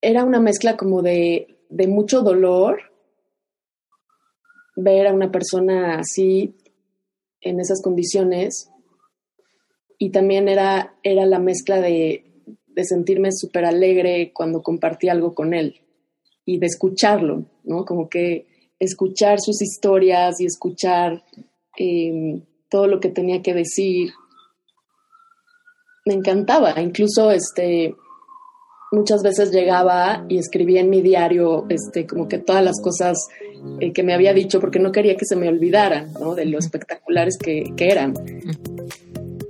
era una mezcla como de, de mucho dolor ver a una persona así en esas condiciones y también era, era la mezcla de, de sentirme súper alegre cuando compartí algo con él y de escucharlo, ¿no? Como que escuchar sus historias y escuchar em, todo lo que tenía que decir. Me encantaba, incluso este, muchas veces llegaba y escribía en mi diario este, como que todas las cosas eh, que me había dicho porque no quería que se me olvidaran, ¿no? De lo espectaculares que, que eran.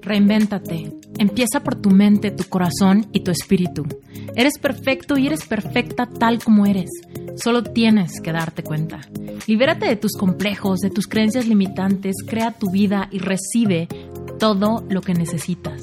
Reinvéntate. Empieza por tu mente, tu corazón y tu espíritu. Eres perfecto y eres perfecta tal como eres. Solo tienes que darte cuenta. Libérate de tus complejos, de tus creencias limitantes, crea tu vida y recibe todo lo que necesitas.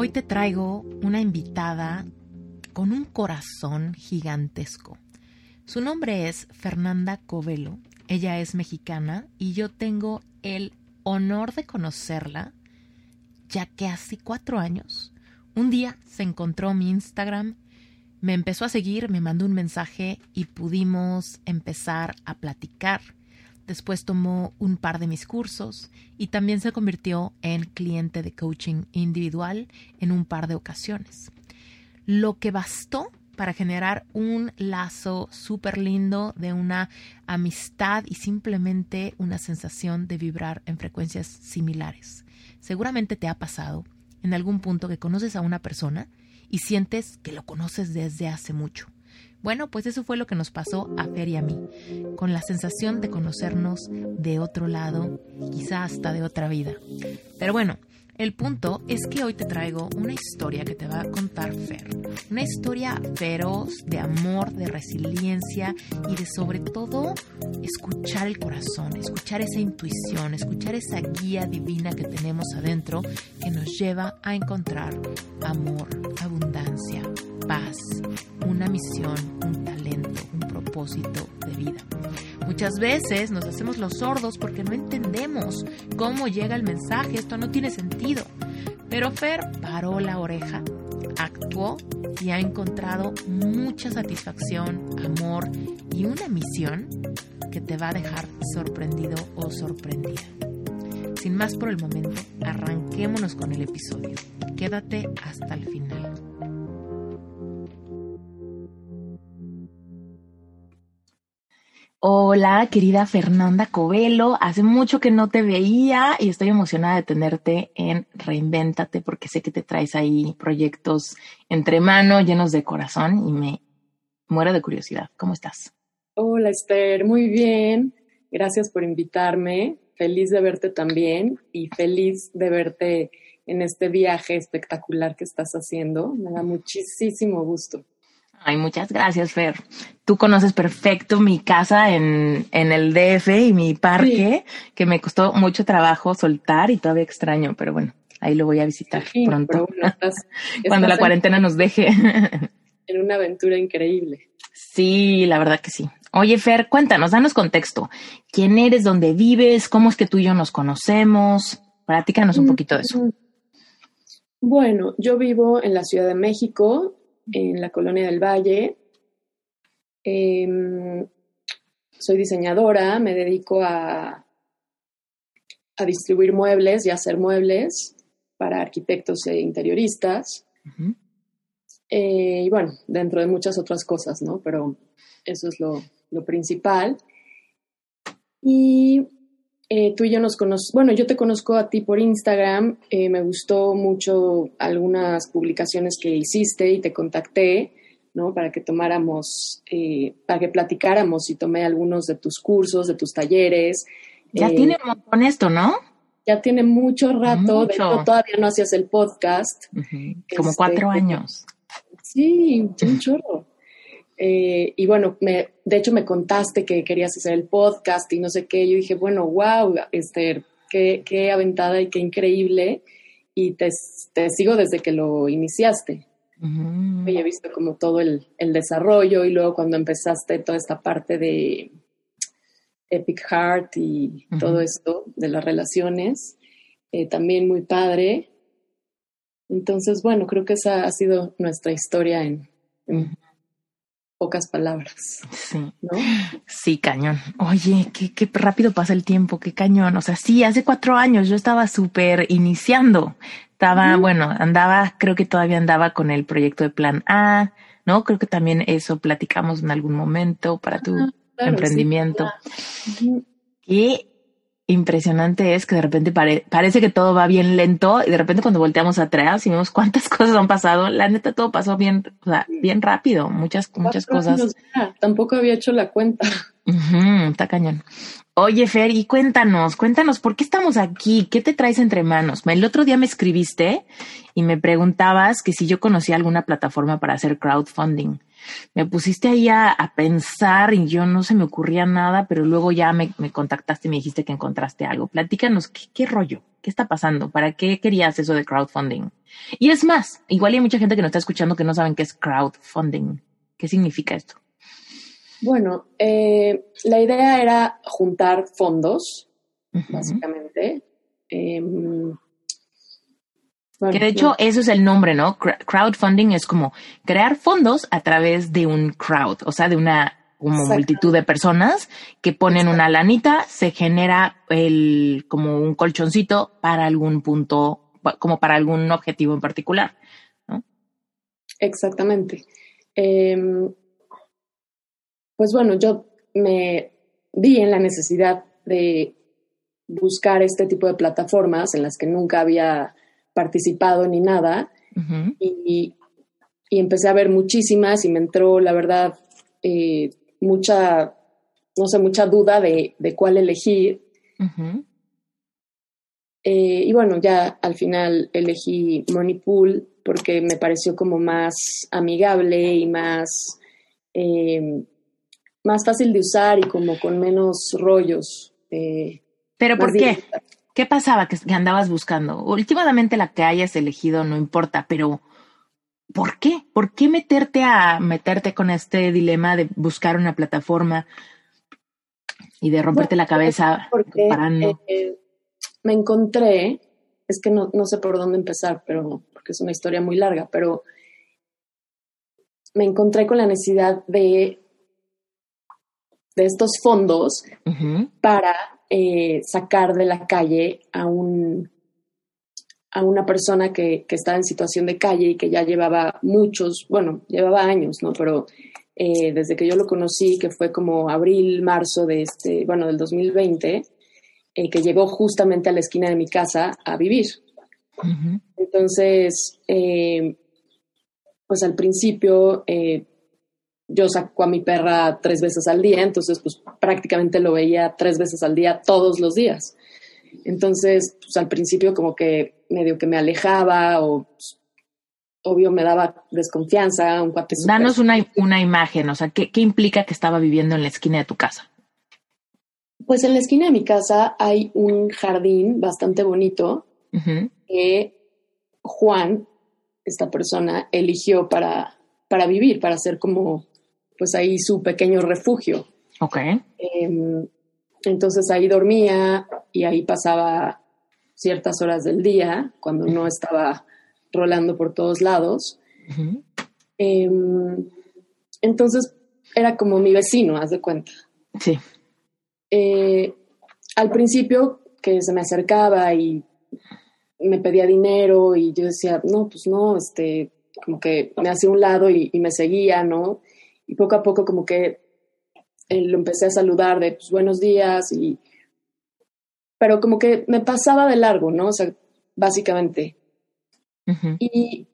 Hoy te traigo una invitada con un corazón gigantesco. Su nombre es Fernanda Covelo. Ella es mexicana y yo tengo el honor de conocerla, ya que hace cuatro años, un día se encontró mi Instagram, me empezó a seguir, me mandó un mensaje y pudimos empezar a platicar. Después tomó un par de mis cursos y también se convirtió en cliente de coaching individual en un par de ocasiones. Lo que bastó para generar un lazo súper lindo de una amistad y simplemente una sensación de vibrar en frecuencias similares. Seguramente te ha pasado en algún punto que conoces a una persona y sientes que lo conoces desde hace mucho. Bueno, pues eso fue lo que nos pasó a Fer y a mí, con la sensación de conocernos de otro lado, quizá hasta de otra vida. Pero bueno, el punto es que hoy te traigo una historia que te va a contar Fer. Una historia feroz de amor, de resiliencia y de sobre todo escuchar el corazón, escuchar esa intuición, escuchar esa guía divina que tenemos adentro que nos lleva a encontrar amor, abundancia, paz, una misión, un talento, un propósito de vida. Muchas veces nos hacemos los sordos porque no entendemos cómo llega el mensaje, esto no tiene sentido. Pero Fer paró la oreja, actuó y ha encontrado mucha satisfacción, amor y una misión que te va a dejar sorprendido o sorprendida. Sin más por el momento, arranquémonos con el episodio. Quédate hasta el final. Hola, querida Fernanda Covelo. Hace mucho que no te veía y estoy emocionada de tenerte en Reinvéntate porque sé que te traes ahí proyectos entre mano llenos de corazón y me muero de curiosidad. ¿Cómo estás? Hola, Esther. Muy bien. Gracias por invitarme. Feliz de verte también y feliz de verte en este viaje espectacular que estás haciendo. Me da muchísimo gusto. Ay, muchas gracias, Fer. Tú conoces perfecto mi casa en, en el DF y mi parque, que me costó mucho trabajo soltar y todavía extraño, pero bueno, ahí lo voy a visitar pronto. Cuando la cuarentena nos deje. en una aventura increíble. Sí, la verdad que sí. Oye, Fer, cuéntanos, danos contexto. ¿Quién eres? ¿Dónde vives? ¿Cómo es que tú y yo nos conocemos? Platícanos un mm, poquito de eso. Bueno, yo vivo en la Ciudad de México, en la colonia del Valle. Em, soy diseñadora, me dedico a, a distribuir muebles y a hacer muebles para arquitectos e interioristas. Eh, y bueno, dentro de muchas otras cosas, ¿no? Pero eso es lo, lo principal. Y eh, tú y yo nos conocemos, bueno, yo te conozco a ti por Instagram, eh, me gustó mucho algunas publicaciones que hiciste y te contacté, ¿no? Para que tomáramos, eh, para que platicáramos y tomé algunos de tus cursos, de tus talleres. Ya tiene un montón esto, ¿no? Ya tiene mucho rato, de hecho todavía no hacías el podcast. Como cuatro este, años. Sí, un chorro. Eh, y bueno, me, de hecho me contaste que querías hacer el podcast y no sé qué. Yo dije, bueno, wow, Esther, qué, qué aventada y qué increíble. Y te, te sigo desde que lo iniciaste. Y he visto como todo el, el, desarrollo y luego cuando empezaste toda esta parte de Epic Heart y todo esto de las relaciones, eh, también muy padre. Entonces, bueno, creo que esa ha sido nuestra historia en, pocas palabras. Sí. ¿no? Sí, cañón. Oye, qué, qué rápido pasa el tiempo, qué cañón. O sea, sí, hace cuatro años yo estaba súper iniciando. Estaba, bueno, andaba, creo que todavía andaba con el proyecto de Plan A, ¿no? Creo que también eso platicamos en algún momento para tu emprendimiento. Y impresionante es que de repente parece que todo va bien lento y de repente cuando volteamos atrás y vemos cuántas cosas han pasado, la neta todo pasó bien, o sea, bien rápido, muchas, muchas cosas. tampoco había hecho la cuenta. está cañón. Oye, Fer, y cuéntanos, cuéntanos, ¿por qué estamos aquí? ¿Qué te traes entre manos? El otro día me escribiste y me preguntabas que si yo conocía alguna plataforma para hacer crowdfunding. Me pusiste ahí a, pensar y yo no se me ocurría nada, pero luego ya me, contactaste y me dijiste que encontraste algo. Platícanos, ¿qué, ¿qué, rollo? ¿Qué está pasando? ¿Para qué querías eso de crowdfunding? Y es más, igual hay mucha gente que nos está escuchando que no saben qué es crowdfunding. ¿Qué significa esto? Bueno, eh, la idea era juntar fondos, básicamente. Que de hecho eso es el nombre, ¿no? Crowdfunding es como crear fondos a través de un crowd, o sea, de una como multitud de personas que ponen una lanita, se genera el como un colchoncito para algún punto, como para algún objetivo en particular, ¿no? Exactamente. Em, pues bueno, yo me vi en la necesidad de buscar este tipo de plataformas en las que nunca había participado ni nada y, empecé a ver muchísimas y me entró, la verdad, eh, mucha, no sé, mucha duda de, cuál elegir. Eh, y bueno, ya al final elegí Moneypool porque me pareció como más amigable y más eh, más fácil de usar y como con menos rollos. ¿Pero por qué? ¿Qué pasaba que, andabas buscando? Últimamente la que hayas elegido no importa, pero ¿por qué? ¿Por qué meterte a meterte con este dilema de buscar una plataforma y de romperte la cabeza porque, parando? Eh, me encontré, es que no, no sé por dónde empezar, pero porque es una historia muy larga, pero me encontré con la necesidad de de estos fondos para eh, sacar de la calle a un a una persona que, que, estaba en situación de calle y que ya llevaba muchos, bueno, llevaba años, ¿no? Pero eh, desde que yo lo conocí, que fue como abril, marzo de este, bueno, del 2020, eh, que llegó justamente a la esquina de mi casa a vivir. Entonces, pues al principio yo saco a mi perra tres veces al día, entonces pues prácticamente lo veía tres veces al día todos los días. Entonces, pues al principio como que medio que me alejaba o pues, obvio me daba desconfianza, un cuate Danos una, una imagen, o sea, ¿qué, ¿qué implica que estaba viviendo en la esquina de tu casa? Pues en la esquina de mi casa hay un jardín bastante bonito que Juan, esta persona, eligió para, para vivir, para hacer como pues ahí su pequeño refugio. Ok. Em, entonces ahí dormía y ahí pasaba ciertas horas del día cuando no estaba rolando por todos lados. Em, entonces era como mi vecino, haz de cuenta. Sí. Eh, al principio que se me acercaba y me pedía dinero y yo decía, no, pues no, este, como que me hacía un lado y, y me seguía, ¿no? Y poco a poco como que eh, lo empecé a saludar de pues, buenos días y pero como que me pasaba de largo, ¿no? O sea, básicamente. Y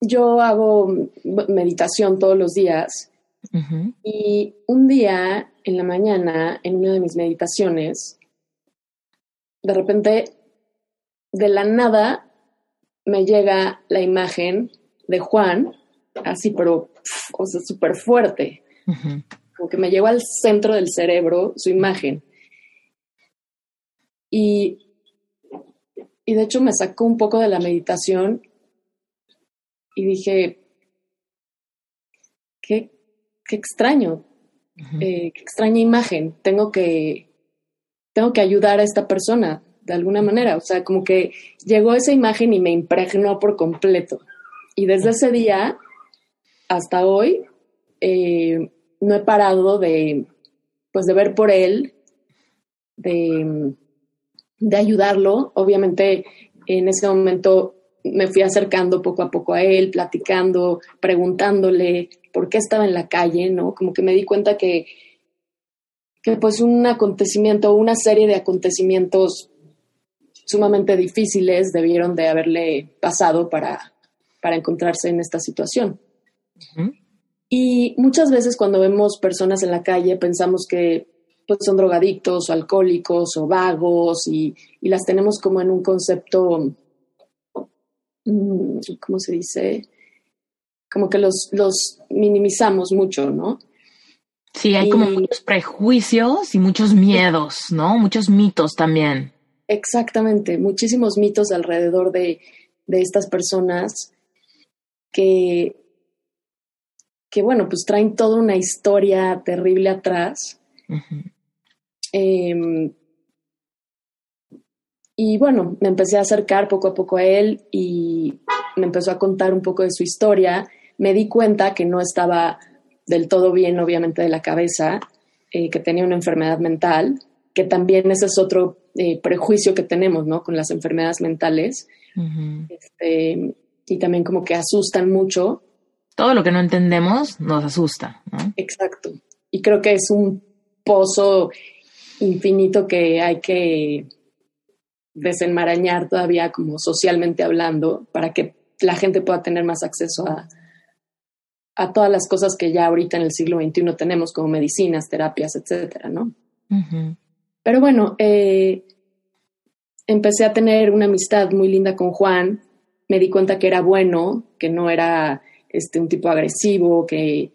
yo hago meditación todos los días y un día en la mañana, en una de mis meditaciones, de repente, de la nada, me llega la imagen de Juan, así, pero o sea, súper fuerte. Como que me llegó al centro del cerebro su imagen. Y, y de hecho me sacó un poco de la meditación y dije, qué, qué extraño, eh, qué extraña imagen, tengo que, tengo que ayudar a esta persona de alguna manera, o sea, como que llegó esa imagen y me impregnó por completo. Y desde ese día hasta hoy eh, no he parado de, pues, de ver por él, de, de ayudarlo. Obviamente en ese momento me fui acercando poco a poco a él, platicando, preguntándole por qué estaba en la calle, ¿no? Como que me di cuenta que, que pues un acontecimiento, una serie de acontecimientos sumamente difíciles debieron de haberle pasado para, para encontrarse en esta situación. Y muchas veces cuando vemos personas en la calle pensamos que pues, son drogadictos o alcohólicos o vagos y, y las tenemos como en un concepto Mm, ¿cómo se dice? Como que los, los minimizamos mucho, ¿no? Sí, hay como muchos prejuicios y muchos miedos, ¿no? Muchos mitos también. Exactamente, muchísimos mitos alrededor de, de estas personas que, que, bueno, pues traen toda una historia terrible atrás. Y bueno, me empecé a acercar poco a poco a él y me empezó a contar un poco de su historia. Me di cuenta que no estaba del todo bien, obviamente, de la cabeza, eh, que tenía una enfermedad mental, que también ese es otro eh, prejuicio que tenemos, ¿no? Con las enfermedades mentales. Este, y también como que asustan mucho. Todo lo que no entendemos nos asusta, ¿no? Exacto. Y creo que es un pozo infinito que hay que desenmarañar todavía como socialmente hablando para que la gente pueda tener más acceso a, a todas las cosas que ya ahorita en el siglo XXI tenemos como medicinas, terapias, etcétera, ¿no? Pero bueno, eh, empecé a tener una amistad muy linda con Juan, me di cuenta que era bueno, que no era este, un tipo agresivo, que,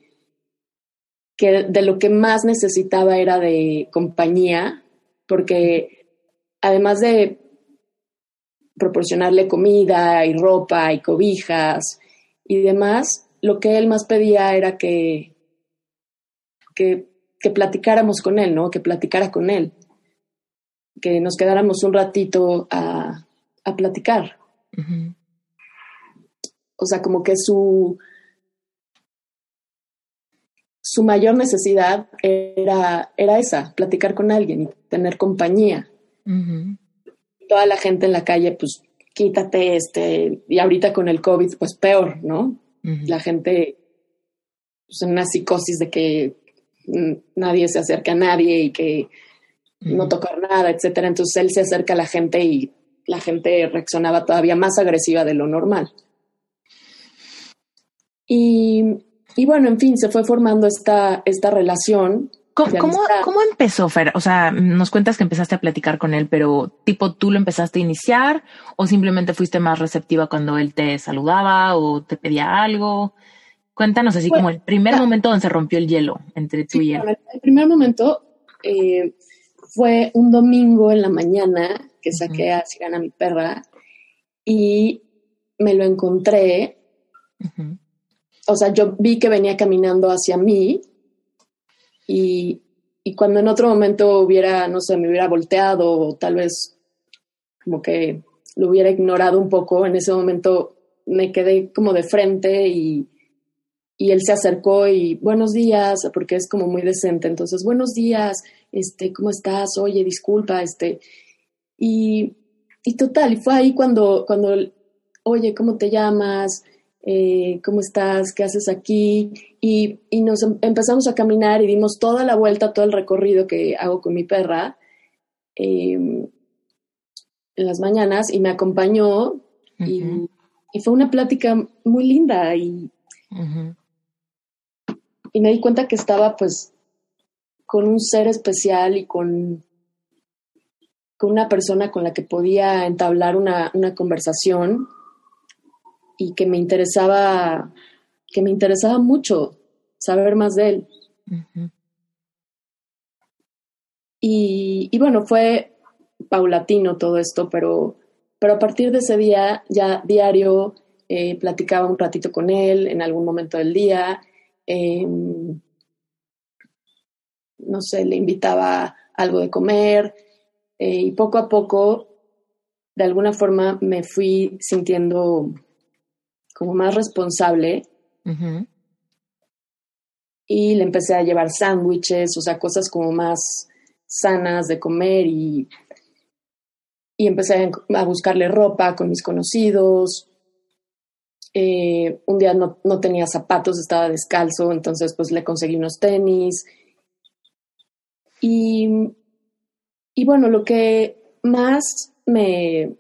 que de lo que más necesitaba era de compañía, porque además de proporcionarle comida y ropa y cobijas y demás, lo que él más pedía era que, que, platicáramos con él, ¿no? Que platicara con él, que nos quedáramos un ratito a, a platicar. O sea, como que su, su mayor necesidad era, era esa, platicar con alguien y tener compañía toda la gente en la calle, pues quítate este, y ahorita con el COVID, pues peor, ¿no? La gente pues, en una psicosis de que nadie se acerca a nadie y que no tocar nada, etcétera. Entonces él se acerca a la gente y la gente reaccionaba todavía más agresiva de lo normal. Y, y bueno, en fin, se fue formando esta, esta relación ¿Cómo, empezó, Fer? O sea, nos cuentas que empezaste a platicar con él, pero tipo tú lo empezaste a iniciar o simplemente fuiste más receptiva cuando él te saludaba o te pedía algo. Cuéntanos así como el primer momento donde se rompió el hielo entre tú y él. El primer momento eh, fue un domingo en la mañana que saqué a Sirana, mi perra, y me lo encontré. O sea, yo vi que venía caminando hacia mí y, cuando en otro momento hubiera, no sé, me hubiera volteado o tal vez como que lo hubiera ignorado un poco, en ese momento me quedé como de frente y, y él se acercó y buenos días, porque es como muy decente, entonces buenos días, este, ¿cómo estás? Oye, disculpa, este, y, y total, y fue ahí cuando, cuando, oye, ¿cómo te llamas? Eh, ¿cómo estás? ¿Qué haces aquí? Y, nos em, empezamos a caminar y dimos toda la vuelta, todo el recorrido que hago con mi perra em, en las mañanas y me acompañó y, fue una plática muy linda y, y me di cuenta que estaba pues con un ser especial y con, con una persona con la que podía entablar una, una conversación y que me interesaba, que me interesaba mucho saber más de él. y, bueno, fue paulatino todo esto, pero, pero a partir de ese día ya diario eh, platicaba un ratito con él en algún momento del día. Em, no sé, le invitaba algo de comer eh, y poco a poco, de alguna forma, me fui sintiendo como más responsable y le empecé a llevar sándwiches, o sea, cosas como más sanas de comer y, y empecé a buscarle ropa con mis conocidos. Eh, un día no, no, tenía zapatos, estaba descalzo, entonces pues le conseguí unos tenis. Y, y bueno, lo que más me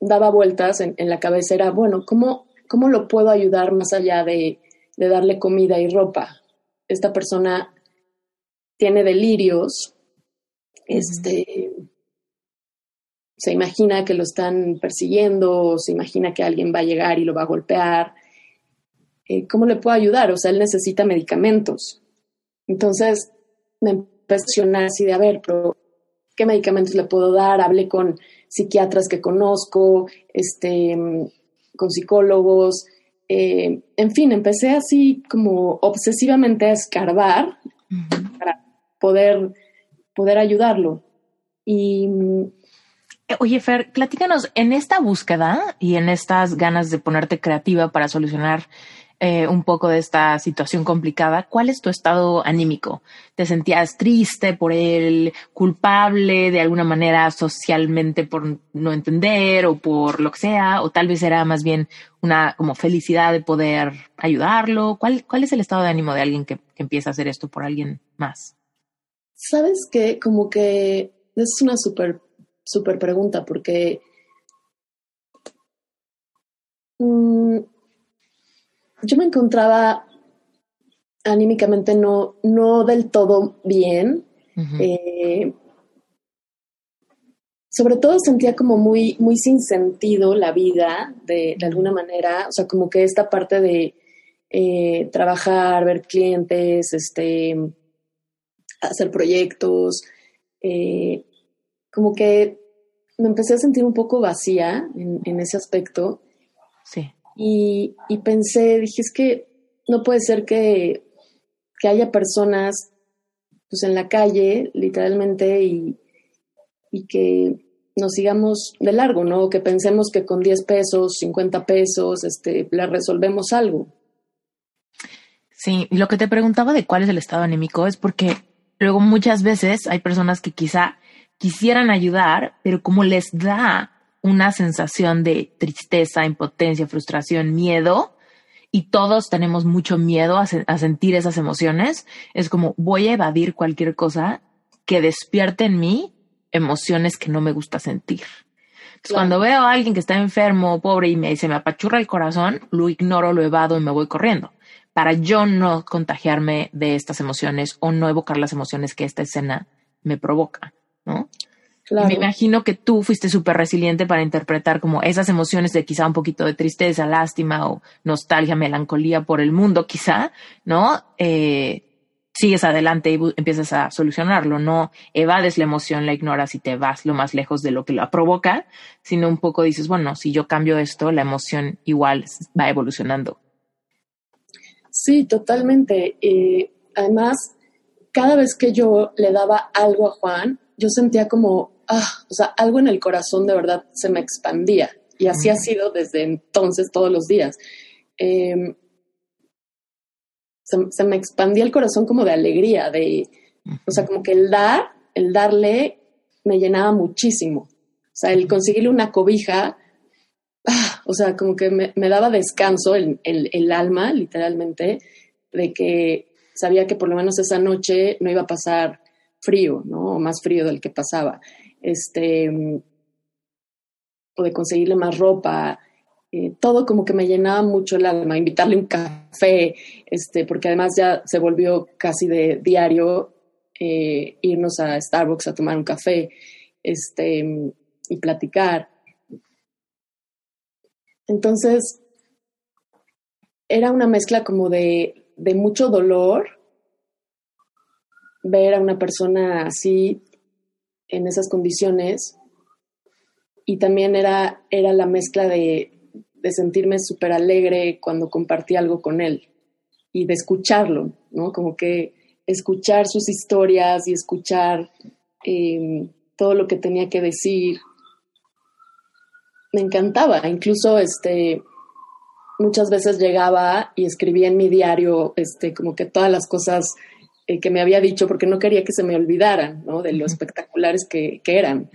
daba vueltas en, en la cabeza era, bueno, ¿cómo, ¿cómo lo puedo ayudar más allá de, de darle comida y ropa? Esta persona tiene delirios, este, se imagina que lo están persiguiendo, se imagina que alguien va a llegar y lo va a golpear. Eh, ¿Cómo le puedo ayudar? O sea, él necesita medicamentos. Entonces me empecé a así de, a ver, pero ¿qué medicamentos le puedo dar? Hablé con psiquiatras que conozco, este, con psicólogos. Eh, en fin, empecé así como obsesivamente a escarbar para poder, poder ayudarlo. Y eh, Oye, Fer, platícanos, en esta búsqueda y en estas ganas de ponerte creativa para solucionar eh, un poco de esta situación complicada, ¿cuál es tu estado anímico? ¿Te sentías triste por él, culpable de alguna manera socialmente por no entender o por lo que sea? ¿O tal vez era más bien una como felicidad de poder ayudarlo? ¿Cuál, cuál es el estado de ánimo de alguien que, que empieza a hacer esto por alguien más? Sabes que como que es una súper súper pregunta porque mm, yo me encontraba anímicamente no, no del todo bien. Eh, sobre todo sentía como muy, muy sin sentido la vida, de, de alguna manera, o sea, como que esta parte de eh, trabajar, ver clientes, este, hacer proyectos, eh, como que me empecé a sentir un poco vacía en, ese aspecto. Sí. Y, pensé, dije, es que no puede ser que, que haya personas pues en la calle, literalmente, y, y que nos sigamos de largo, ¿no? Que pensemos que con 10 pesos, 50 pesos, este, le resolvemos algo. Sí, y lo que te preguntaba de cuál es el estado anémico es porque luego muchas veces hay personas que quizá quisieran ayudar, pero como les da una sensación de tristeza, impotencia, frustración, miedo, y todos tenemos mucho miedo a, sentir esas emociones, es como voy a evadir cualquier cosa que despierte en mí emociones que no me gusta sentir. Cuando veo a alguien que está enfermo, pobre, y me dice, me apachurra el corazón, lo ignoro, lo evado y me voy corriendo para yo no contagiarme de estas emociones o no evocar las emociones que esta escena me provoca. ¿no? Me imagino que tú fuiste súper resiliente para interpretar como esas emociones de quizá un poquito de tristeza, lástima o nostalgia, melancolía por el mundo, quizá, ¿no? Eh, sigues adelante y empiezas a solucionarlo, no evades la emoción, la ignoras y te vas lo más lejos de lo que la provoca, sino un poco dices, bueno, si yo cambio esto, la emoción igual va evolucionando. Sí, totalmente. Eh, además, cada vez que yo le daba algo a Juan, yo sentía como, ah, o sea, algo en el corazón de verdad se me expandía. Y así ha sido desde entonces todos los días. Em, se, me expandía el corazón como de alegría, de, o sea, como que el dar, el darle, me llenaba muchísimo. O sea, el conseguirle una cobija, ah, o sea, como que me, daba descanso el, el alma, literalmente, de que sabía que por lo menos esa noche no iba a pasar frío, ¿no? O más frío del que pasaba. Este, o de conseguirle más ropa, eh, todo como que me llenaba mucho el alma, invitarle un café, este, porque además ya se volvió casi de diario eh, irnos a Starbucks a tomar un café este, y platicar. Entonces, era una mezcla como de, de mucho dolor ver a una persona así en esas condiciones y también era, era la mezcla de, de sentirme súper alegre cuando compartí algo con él y de escucharlo, ¿no? Como que escuchar sus historias y escuchar em, todo lo que tenía que decir. Me encantaba, incluso este, muchas veces llegaba y escribía en mi diario este, como que todas las cosas eh, que me había dicho porque no quería que se me olvidaran, ¿no? De lo espectaculares que, que eran.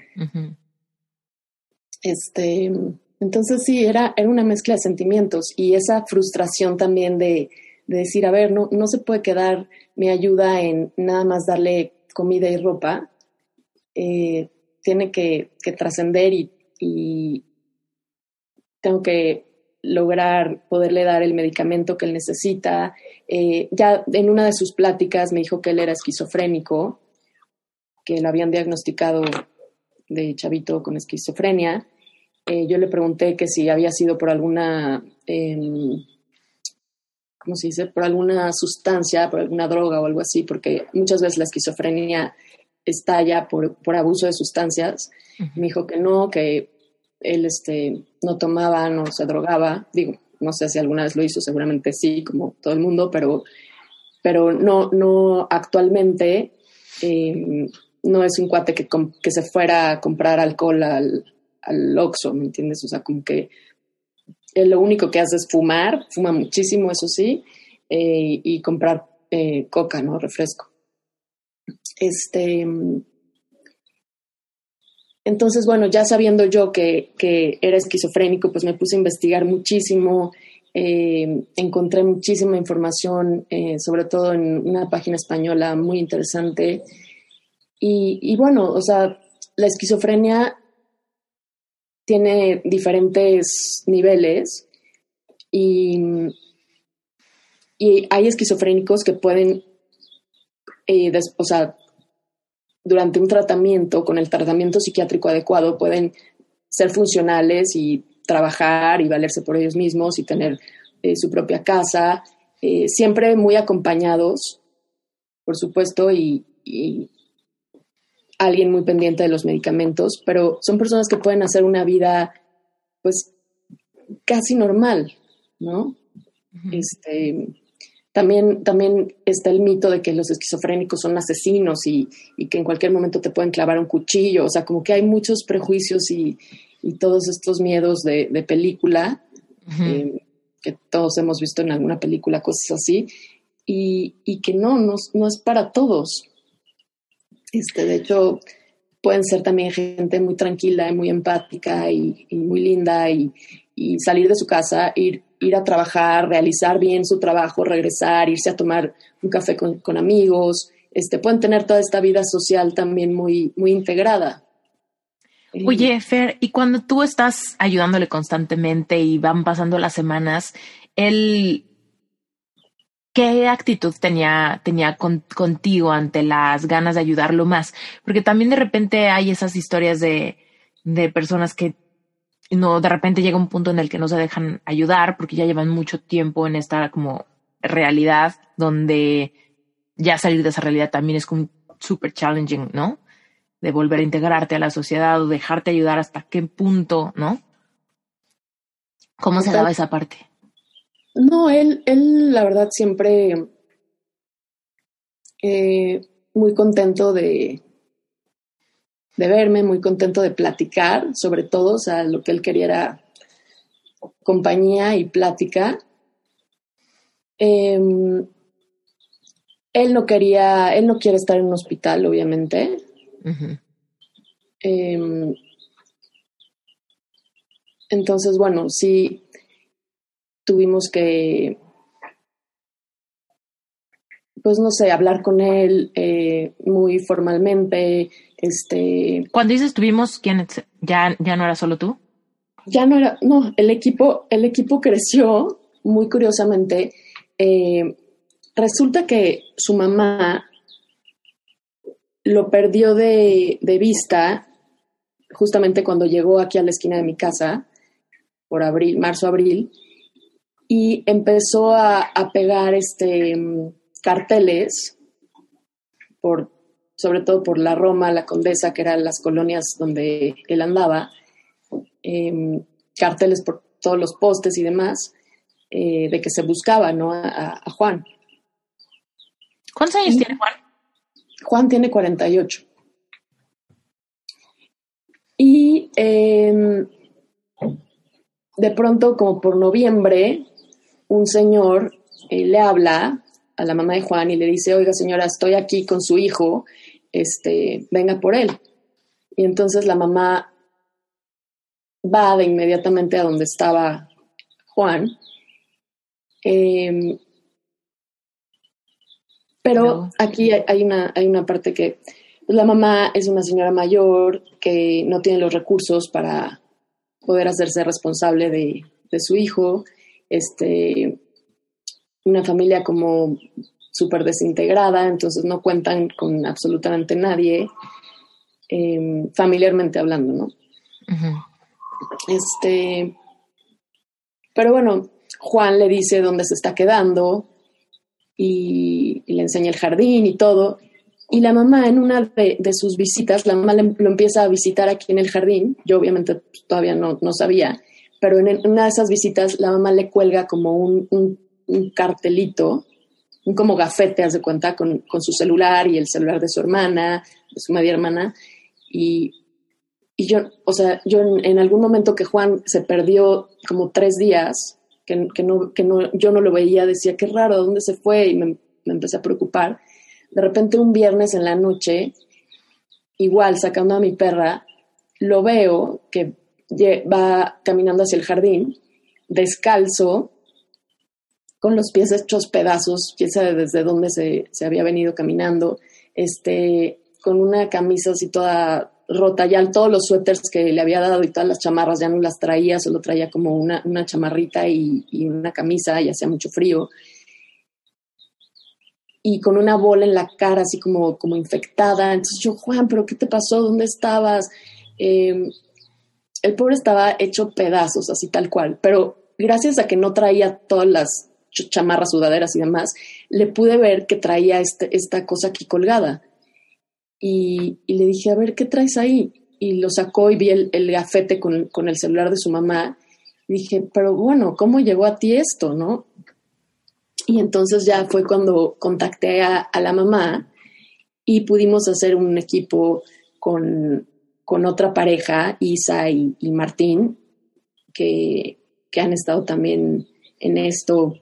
Este, entonces sí, era, era una mezcla de sentimientos y esa frustración también de, de decir, a ver, no, no se puede quedar mi ayuda en nada más darle comida y ropa, eh, tiene que, que trascender y, y, tengo que lograr poderle dar el medicamento que él necesita. Eh, ya en una de sus pláticas me dijo que él era esquizofrénico, que lo habían diagnosticado de chavito con esquizofrenia. Eh, yo le pregunté que si había sido por alguna, eh, ¿cómo se dice? Por alguna sustancia, por alguna droga o algo así, porque muchas veces la esquizofrenia estalla por, por abuso de sustancias. Me dijo que no, que él este, no tomaba, no se drogaba. Digo, no sé si alguna vez lo hizo, seguramente sí, como todo el mundo, pero, pero no, no actualmente eh, no es un cuate que, que se fuera a comprar alcohol al, al Oxxo, ¿me entiendes? O sea, como que él lo único que hace es fumar, fuma muchísimo, eso sí, eh, y comprar eh, coca, ¿no? Refresco. Este. Entonces, bueno, ya sabiendo yo que, que era esquizofrénico, pues me puse a investigar muchísimo, eh, encontré muchísima información, eh, sobre todo en una página española muy interesante. Y, bueno, o sea, la esquizofrenia tiene diferentes niveles y, y hay esquizofrénicos que pueden, eh, o sea, durante un tratamiento, con el tratamiento psiquiátrico adecuado, pueden ser funcionales y trabajar y valerse por ellos mismos y tener eh, su propia casa, eh, siempre muy acompañados, por supuesto, y, y, alguien muy pendiente de los medicamentos, pero son personas que pueden hacer una vida, pues, casi normal, ¿no? Uh -huh. Este, también, también está el mito de que los esquizofrénicos son asesinos y, y, que en cualquier momento te pueden clavar un cuchillo. O sea, como que hay muchos prejuicios y, y todos estos miedos de, de película, uh -huh. eh, que todos hemos visto en alguna película, cosas así, y, y que no, no, no, es para todos. Este, de hecho, pueden ser también gente muy tranquila y muy empática y, y muy linda y, y salir de su casa, ir ir a trabajar, realizar bien su trabajo, regresar, irse a tomar un café con, con, amigos, este, pueden tener toda esta vida social también muy, muy integrada. Oye, Fer, y cuando tú estás ayudándole constantemente y van pasando las semanas, él, ¿qué actitud tenía, tenía con, contigo ante las ganas de ayudarlo más? Porque también de repente hay esas historias de, de personas que no, de repente llega un punto en el que no se dejan ayudar porque ya llevan mucho tiempo en esta como realidad donde ya salir de esa realidad también es como super challenging, ¿no? De volver a integrarte a la sociedad o dejarte ayudar hasta qué punto, ¿no? ¿Cómo se daba esa parte? No, él, él la verdad siempre eh, muy contento de, de verme, muy contento de platicar, sobre todo, o sea, lo que él quería era compañía y plática. Eh, él no quería, él no quiere estar en un hospital, obviamente. Uh -huh. eh, entonces, bueno, sí tuvimos que, pues no sé, hablar con él eh, muy formalmente, este, Cuando dices tuvimos, ¿quién ya, ya no era solo tú? Ya no era, no, el equipo, el equipo creció muy curiosamente. Eh, resulta que su mamá lo perdió de, de, vista justamente cuando llegó aquí a la esquina de mi casa, por abril, marzo, abril, y empezó a, pegar este, carteles, por, sobre todo por la Roma, la Condesa, que eran las colonias donde él andaba, em, carteles por todos los postes y demás, eh, de que se buscaba ¿no? a, Juan. ¿Cuántos años tiene Juan? Juan tiene 48. Y em, de pronto, como por noviembre, un señor eh, le habla a la mamá de Juan y le dice, oiga señora, estoy aquí con su hijo, este, venga por él. Y entonces la mamá va de inmediatamente a donde estaba Juan. Em, pero aquí hay una, hay una parte que la mamá es una señora mayor que no tiene los recursos para poder hacerse responsable de, su hijo, este, una familia como súper desintegrada, entonces no cuentan con absolutamente nadie, em, familiarmente hablando, ¿no? Este, pero bueno, Juan le dice dónde se está quedando y, le enseña el jardín y todo. Y la mamá en una de, sus visitas, la mamá lo empieza a visitar aquí en el jardín, yo obviamente todavía no, no sabía, pero en, una de esas visitas la mamá le cuelga como un, un, cartelito, un como gafete, haz de cuenta, con, con, su celular y el celular de su hermana, de su media hermana, y, y yo, o sea, yo en, algún momento que Juan se perdió como tres días, que, que, no, que no, yo no lo veía, decía, qué raro, ¿dónde se fue? Y me, me empecé a preocupar de repente un viernes en la noche, igual sacando a mi perra, lo veo que va caminando hacia el jardín, descalzo, con los pies hechos pedazos, quién sabe desde dónde se, había venido caminando, este, con una camisa así toda rota, ya todos los suéteres que le había dado y todas las chamarras ya no las traía, solo traía como una, chamarrita y, y, una camisa y hacía mucho frío y con una bola en la cara, así como, como infectada. Entonces yo, Juan, ¿pero qué te pasó? ¿Dónde estabas? Em, el pobre estaba hecho pedazos, así tal cual, pero gracias a que no traía todas las chamarras, sudaderas y demás, le pude ver que traía este, esta cosa aquí colgada. Y, le dije, a ver, ¿qué traes ahí? Y lo sacó y vi el, el gafete con, con, el celular de su mamá. Y dije, pero bueno, ¿cómo llegó a ti esto, no? Y entonces ya fue cuando contacté a, la mamá y pudimos hacer un equipo con, otra pareja, Isa y, Martín, que, han estado también en esto,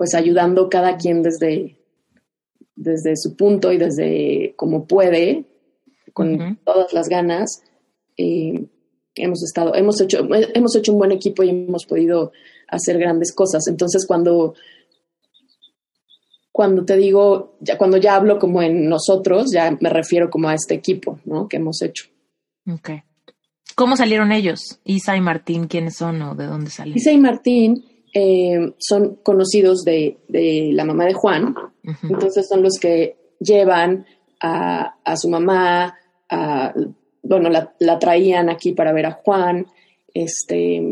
pues ayudando cada quien desde, desde su punto y desde como puede, con todas las ganas. Eh, hemos estado, hemos hecho, hemos hecho un buen equipo y hemos podido hacer grandes cosas. Entonces, cuando cuando te digo, ya cuando ya hablo como en nosotros, ya me refiero como a este equipo, ¿no? Que hemos hecho. Ok. ¿Cómo salieron ellos? Isa y Martín, ¿quiénes son o de dónde salieron? Isa y Martín eh, son conocidos de, la mamá de Juan, entonces son los que llevan a, su mamá, bueno, la, traían aquí para ver a Juan, este,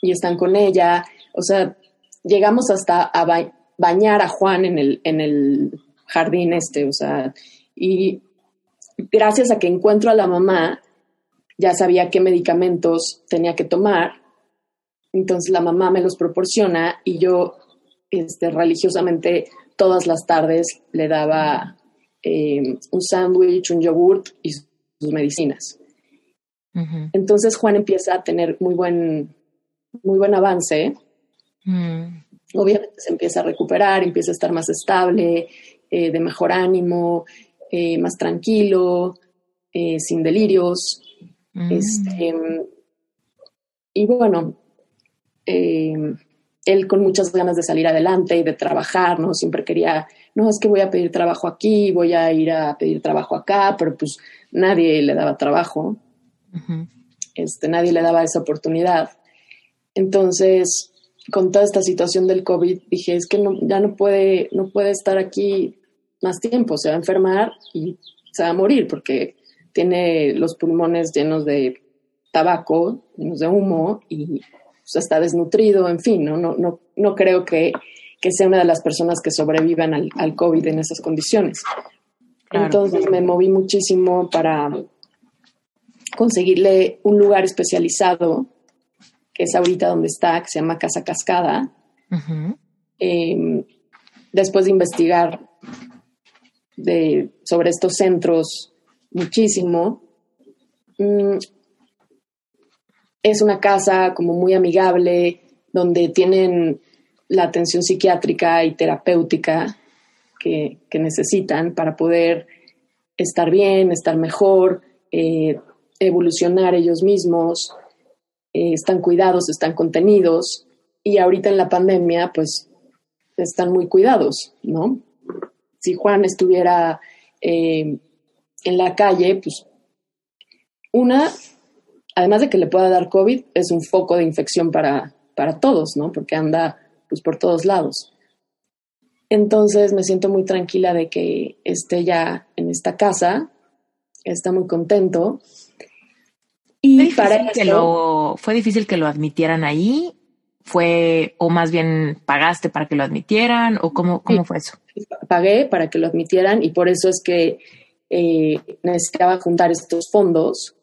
y están con ella, o sea, llegamos hasta a, bañar a Juan en el, en el jardín este, o sea, y gracias a que encuentro a la mamá, ya sabía qué medicamentos tenía que tomar, entonces la mamá me los proporciona y yo este, religiosamente todas las tardes le daba eh, un sándwich, un yogurt y sus medicinas. Entonces Juan empieza a tener muy buen, muy buen avance. Mm obviamente se empieza a recuperar, empieza a estar más estable, eh, de mejor ánimo, eh, más tranquilo, sin delirios. Mm. Este, y bueno, él con muchas ganas de salir adelante y de trabajar, ¿no? Siempre quería, no, es que voy a pedir trabajo aquí, voy a ir a pedir trabajo acá, pero pues nadie le daba trabajo. este, nadie le daba esa oportunidad. Entonces, con toda esta situación del COVID, dije, es que no, ya no puede, no puede estar aquí más tiempo, se va a enfermar y se va a morir porque tiene los pulmones llenos de tabaco, llenos de humo y, pues, está desnutrido, en fin, no, no, no, no creo que, que sea una de las personas que sobrevivan al, al COVID en esas condiciones. Entonces me moví muchísimo para conseguirle un lugar especializado, que es ahorita donde está, que se llama Casa Cascada. Em, después de investigar de, sobre estos centros muchísimo, mm, es una casa como muy amigable, donde tienen la atención psiquiátrica y terapéutica que, necesitan para poder estar bien, estar mejor, eh, evolucionar ellos mismos, eh, están cuidados, están contenidos y ahorita en la pandemia pues están muy cuidados, ¿no? Si Juan estuviera eh, en la calle, pues una, además de que le pueda dar COVID, es un foco de infección para, para todos, ¿no? Porque anda pues por todos lados. Entonces me siento muy tranquila de que esté ya en esta casa, está muy contento. Y para que lo, fue difícil que lo admitieran ahí, fue o más bien pagaste para que lo admitieran o cómo, cómo fue eso. Pagué para que lo admitieran y por eso es que eh, necesitaba juntar estos fondos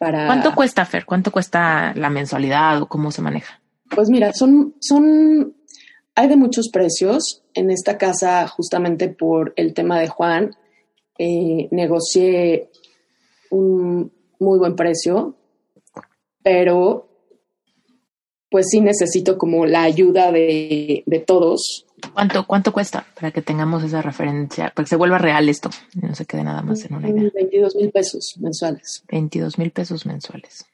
para. ¿Cuánto cuesta Fer? ¿Cuánto cuesta la mensualidad o cómo se maneja? Pues mira, son, son, hay de muchos precios. En esta casa, justamente por el tema de Juan, eh, negocié un muy buen precio, pero pues sí necesito como la ayuda de, de todos. ¿Cuánto, ¿Cuánto cuesta para que tengamos esa referencia, para que se vuelva real esto? No se quede nada más en una idea. 22 mil pesos mensuales. 22 mil pesos mensuales.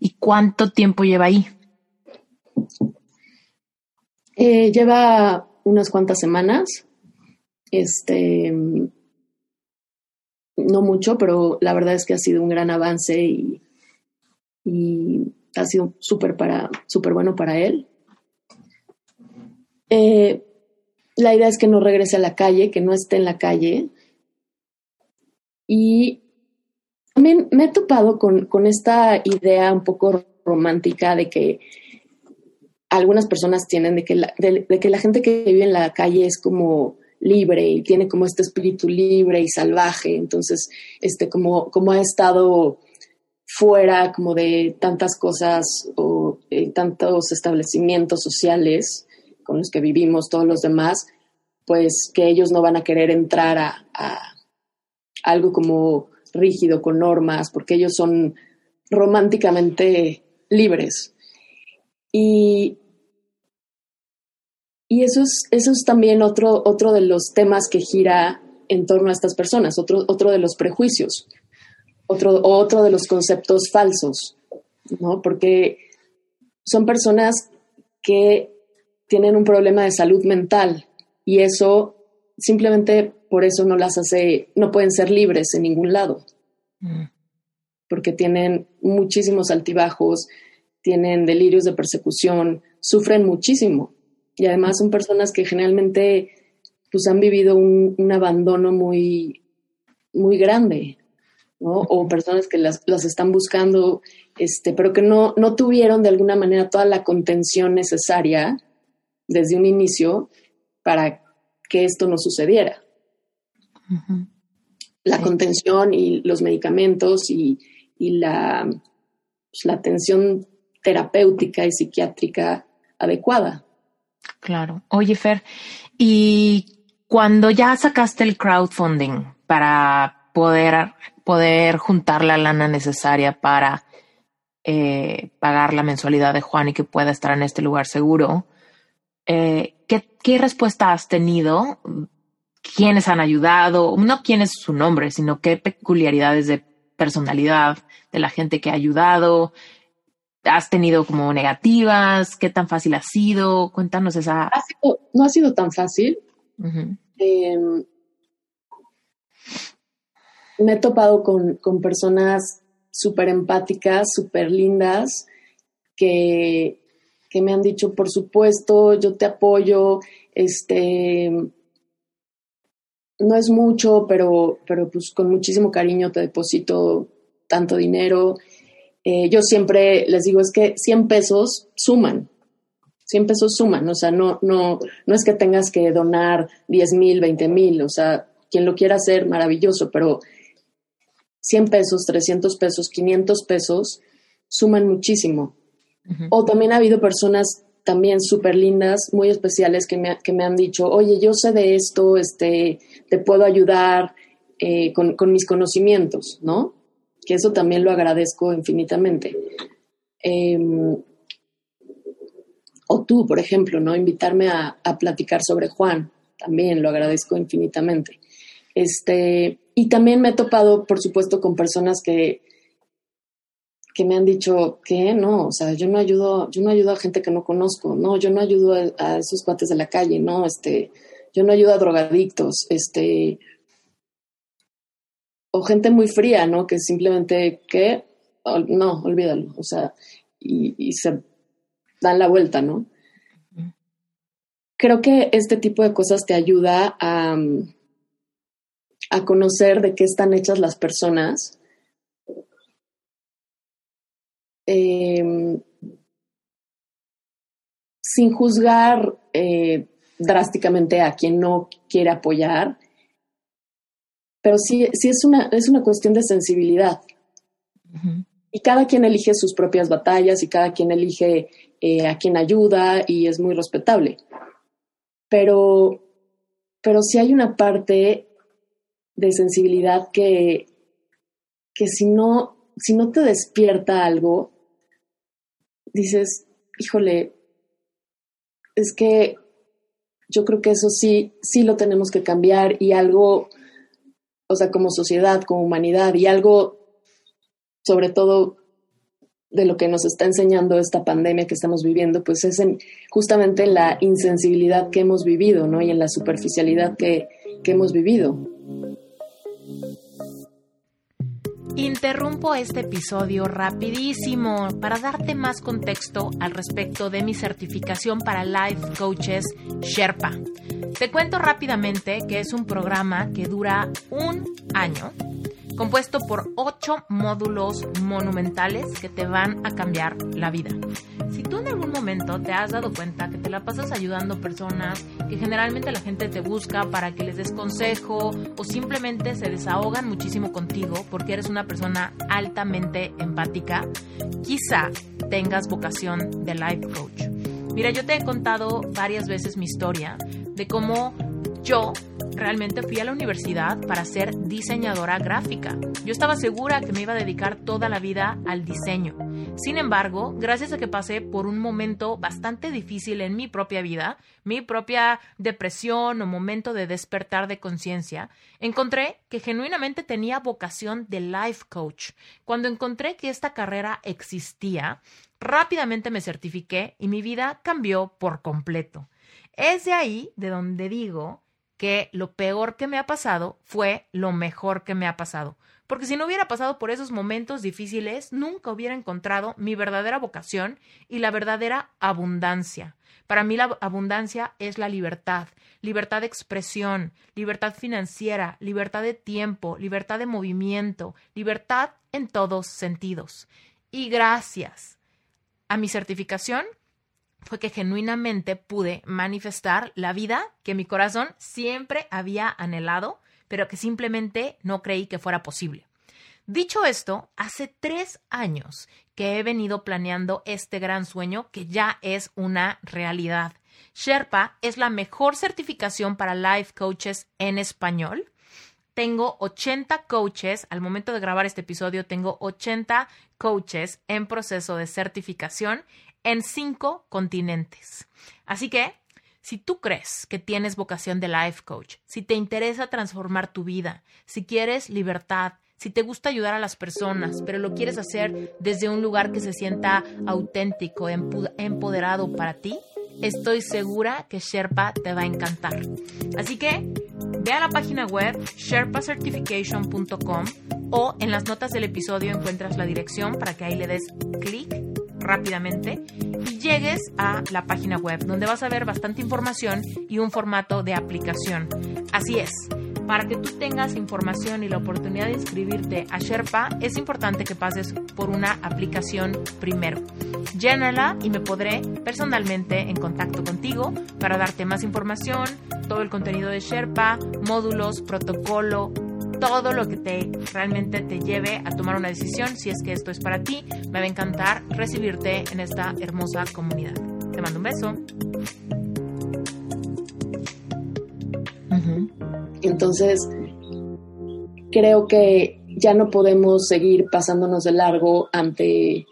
¿Y cuánto tiempo lleva ahí? Eh, lleva unas cuantas semanas. Este, no mucho, pero la verdad es que ha sido un gran avance y, ha sido súper para, súper bueno para él. Eh, la idea es que no regrese a la calle, que no esté en la calle. Y también me he topado con, con esta idea un poco romántica de que algunas personas tienen de que, la, de, que la gente que vive en la calle es como libre y tiene como este espíritu libre y salvaje, entonces, este, como, como ha estado fuera como de tantas cosas o eh, tantos establecimientos sociales con los que vivimos todos los demás, pues que ellos no van a querer entrar a, algo como rígido con normas, porque ellos son románticamente libres. Y, y eso es, eso es también otro, otro de los temas que gira en torno a estas personas, otro, otro de los prejuicios, otro, otro de los conceptos falsos, ¿no? Porque son personas que tienen un problema de salud mental y eso simplemente por eso no las hace, no pueden ser libres en ningún lado, mm. porque tienen muchísimos altibajos, tienen delirios de persecución, sufren muchísimo y además son personas que generalmente pues han vivido un, abandono muy, muy grande, ¿no? O personas que las, están buscando, este, pero que no, no tuvieron de alguna manera toda la contención necesaria desde un inicio para que esto no sucediera. La contención y los medicamentos y, la, pues, la atención terapéutica y psiquiátrica adecuada. Claro. Oye, Fer, y cuando ya sacaste el crowdfunding para poder, poder juntar la lana necesaria para eh, pagar la mensualidad de Juan y que pueda estar en este lugar seguro, eh, ¿qué, ¿qué, respuesta has tenido? ¿Quiénes han ayudado? No quién es su nombre, sino qué peculiaridades de personalidad de la gente que ha ayudado has tenido como negativas? ¿Qué tan fácil ha sido? Cuéntanos esa. no ha sido tan fácil. Em, me he topado con, con personas súper empáticas, súper lindas, que, que me han dicho, por supuesto, yo te apoyo, este, no es mucho, pero, pero pues con muchísimo cariño te deposito tanto dinero eh, yo siempre les digo, es que 100 pesos suman, 100 pesos suman, o sea, no, no, no es que tengas que donar 10 mil, 20 mil, o sea, quien lo quiera hacer, maravilloso, pero 100 pesos, 300 pesos, 500 pesos suman muchísimo. O también ha habido personas también súper lindas, muy especiales, que me, que me, han dicho, oye, yo sé de esto, este, te puedo ayudar eh, con, con, mis conocimientos, ¿no? Que eso también lo agradezco infinitamente. Em, o tú, por ejemplo, ¿no? Invitarme a, a, platicar sobre Juan, también lo agradezco infinitamente. Este, y también me he topado, por supuesto, con personas que, que me han dicho que no, o sea, yo no ayudo, yo no ayudo a gente que no conozco, no, yo no ayudo a, esos cuates de la calle, no, este, yo no ayudo a drogadictos, este, o gente muy fría, ¿no? Que simplemente, que, no, olvídalo, o sea, y, y se dan la vuelta, ¿no? Creo que este tipo de cosas te ayuda a, a conocer de qué están hechas las personas Em, sin juzgar eh, drásticamente a quien no quiere apoyar, pero sí, sí es, una, es una cuestión de sensibilidad. Y cada quien elige sus propias batallas y cada quien elige eh, a quien ayuda y es muy respetable. Pero, pero sí hay una parte de sensibilidad que, que si no, si no te despierta algo, dices, híjole, es que yo creo que eso sí, sí lo tenemos que cambiar y algo, o sea, como sociedad, como humanidad y algo, sobre todo de lo que nos está enseñando esta pandemia que estamos viviendo, pues es en, justamente en la insensibilidad que hemos vivido, ¿no? Y en la superficialidad que, que hemos vivido. Interrumpo este episodio rapidísimo para darte más contexto al respecto de mi certificación para Life Coaches Sherpa. Te cuento rápidamente que es un programa que dura un año compuesto por ocho módulos monumentales que te van a cambiar la vida. Si tú en algún momento te has dado cuenta que te la pasas ayudando personas, que generalmente la gente te busca para que les des consejo o simplemente se desahogan muchísimo contigo porque eres una persona altamente empática, quizá tengas vocación de life coach. Mira, yo te he contado varias veces mi historia de cómo yo realmente fui a la universidad para ser diseñadora gráfica. Yo estaba segura que me iba a dedicar toda la vida al diseño. Sin embargo, gracias a que pasé por un momento bastante difícil en mi propia vida, mi propia depresión o momento de despertar de conciencia, encontré que genuinamente tenía vocación de life coach. Cuando encontré que esta carrera existía, rápidamente me certifiqué y mi vida cambió por completo. Es de ahí de donde digo que lo peor que me ha pasado fue lo mejor que me ha pasado. Porque si no hubiera pasado por esos momentos difíciles, nunca hubiera encontrado mi verdadera vocación y la verdadera abundancia. Para mí la abundancia es la libertad, libertad de expresión, libertad financiera, libertad de tiempo, libertad de movimiento, libertad en todos sentidos. Y gracias a mi certificación, fue que genuinamente pude manifestar la vida que mi corazón siempre había anhelado, pero que simplemente no creí que fuera posible. Dicho esto, hace tres años que he venido planeando este gran sueño que ya es una realidad. Sherpa es la mejor certificación para life coaches en español. Tengo 80 coaches, al momento de grabar este episodio tengo 80 coaches en proceso de certificación en cinco continentes. Así que, si tú crees que tienes vocación de life coach, si te interesa transformar tu vida, si quieres libertad, si te gusta ayudar a las personas, pero lo quieres hacer desde un lugar que se sienta auténtico, empoderado para ti, estoy segura que Sherpa te va a encantar. Así que ve a la página web sherpacertification.com o en las notas del episodio encuentras la dirección para que ahí le des clic rápidamente y llegues a la página web donde vas a ver bastante información y un formato de aplicación. Así es. para que tú tengas información y la oportunidad de inscribirte a Sherpa, es importante que pases por una aplicación primero. Llénala y me podré personalmente en contacto contigo para darte más información, todo el contenido de Sherpa, módulos, protocolo, todo lo que te realmente te lleve a tomar una decisión si es que esto es para ti. Me va a encantar recibirte en esta hermosa comunidad. Te mando un beso. Entonces, creo que ya no podemos seguir pasándonos de largo ante,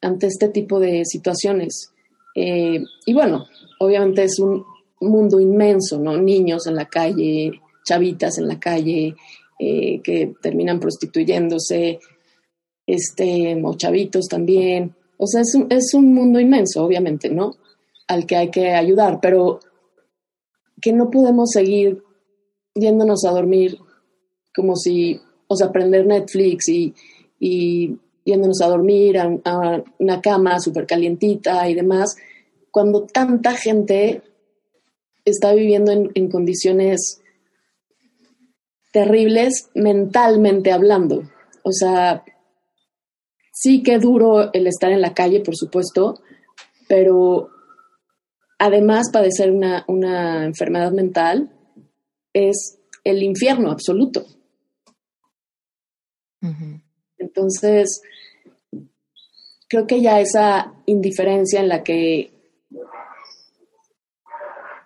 ante este tipo de situaciones. Eh, y bueno, obviamente es un mundo inmenso, ¿no? Niños en la calle, chavitas en la calle, eh, que terminan prostituyéndose, este, o chavitos también. O sea, es un, es un mundo inmenso, obviamente, ¿no? Al que hay que ayudar, pero que no podemos seguir yéndonos a dormir como si, o sea, prender Netflix y, y yéndonos a dormir a, una cama súper calientita y demás, cuando tanta gente está viviendo en, en, condiciones terribles mentalmente hablando. O sea, sí que duro el estar en la calle, por supuesto, pero además padecer una, una enfermedad mental es el infierno absoluto. Entonces, creo que ya esa indiferencia en la que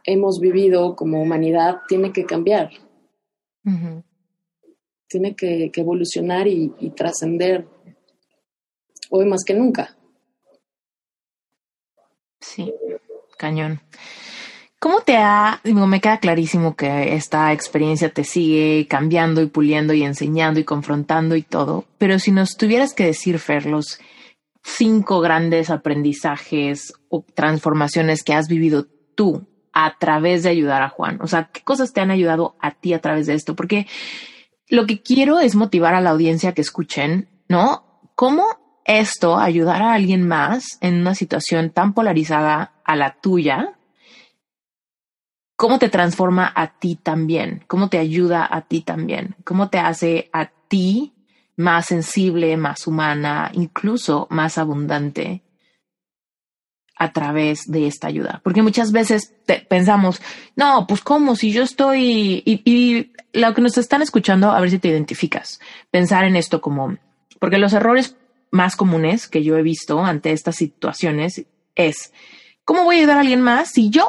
hemos vivido como humanidad tiene que cambiar. Tiene que, evolucionar y, y trascender hoy más que nunca. Sí, cañón. ¿Cómo te ha, digo, me queda clarísimo que esta experiencia te sigue cambiando y puliendo y enseñando y confrontando y todo, pero si nos tuvieras que decir, Fer, los cinco grandes aprendizajes o transformaciones que has vivido tú a través de ayudar a Juan, o sea, ¿qué cosas te han ayudado a ti a través de esto? Porque lo que quiero es motivar a la audiencia que escuchen, ¿no? ¿Cómo esto ayudar a alguien más en una situación tan polarizada a la tuya? cómo te transforma a ti también, cómo te ayuda a ti también, cómo te hace a ti más sensible, más humana, incluso más abundante a través de esta ayuda. Porque muchas veces pensamos, no, pues cómo, si yo estoy, y, y lo que nos están escuchando, a ver si te identificas, pensar en esto como, porque los errores más comunes que yo he visto ante estas situaciones es, ¿Cómo voy a ayudar a alguien más si yo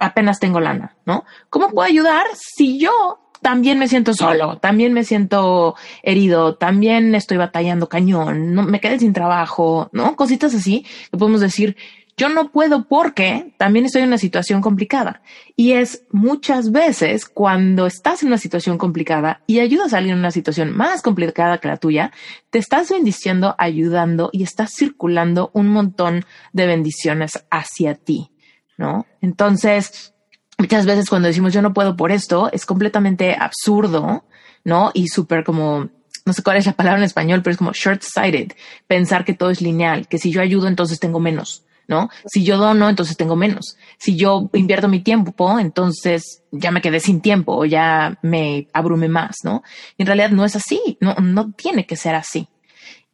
apenas tengo lana? ¿No? ¿Cómo puedo ayudar si yo también me siento solo, también me siento herido, también estoy batallando cañón, no me quedé sin trabajo, ¿no? Cositas así que podemos decir, yo no puedo porque también estoy en una situación complicada. Y es muchas veces cuando estás en una situación complicada y ayudas a alguien en una situación más complicada que la tuya, te estás bendiciendo, ayudando y estás circulando un montón de bendiciones hacia ti, ¿no? Entonces, muchas veces cuando decimos yo no puedo por esto, es completamente absurdo, ¿no? Y súper como no sé cuál es la palabra en español, pero es como short-sighted, pensar que todo es lineal, que si yo ayudo entonces tengo menos, ¿no? Si yo dono, entonces tengo menos. Si yo invierto mi tiempo, entonces ya me quedé sin tiempo o ya me abrume más, ¿no? en realidad no es así, no, no tiene que ser así.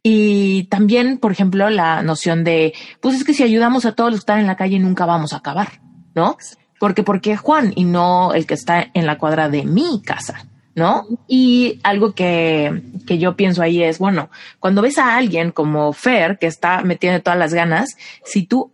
Y también, por ejemplo, la noción de, pues es que si ayudamos a todos los que están en la calle nunca vamos a acabar, ¿no? Porque, porque Juan y no el que está en la cuadra de mi casa, ¿no? Y algo que, que, yo pienso ahí es, bueno, cuando ves a alguien como Fer, que está metiendo todas las ganas, si tú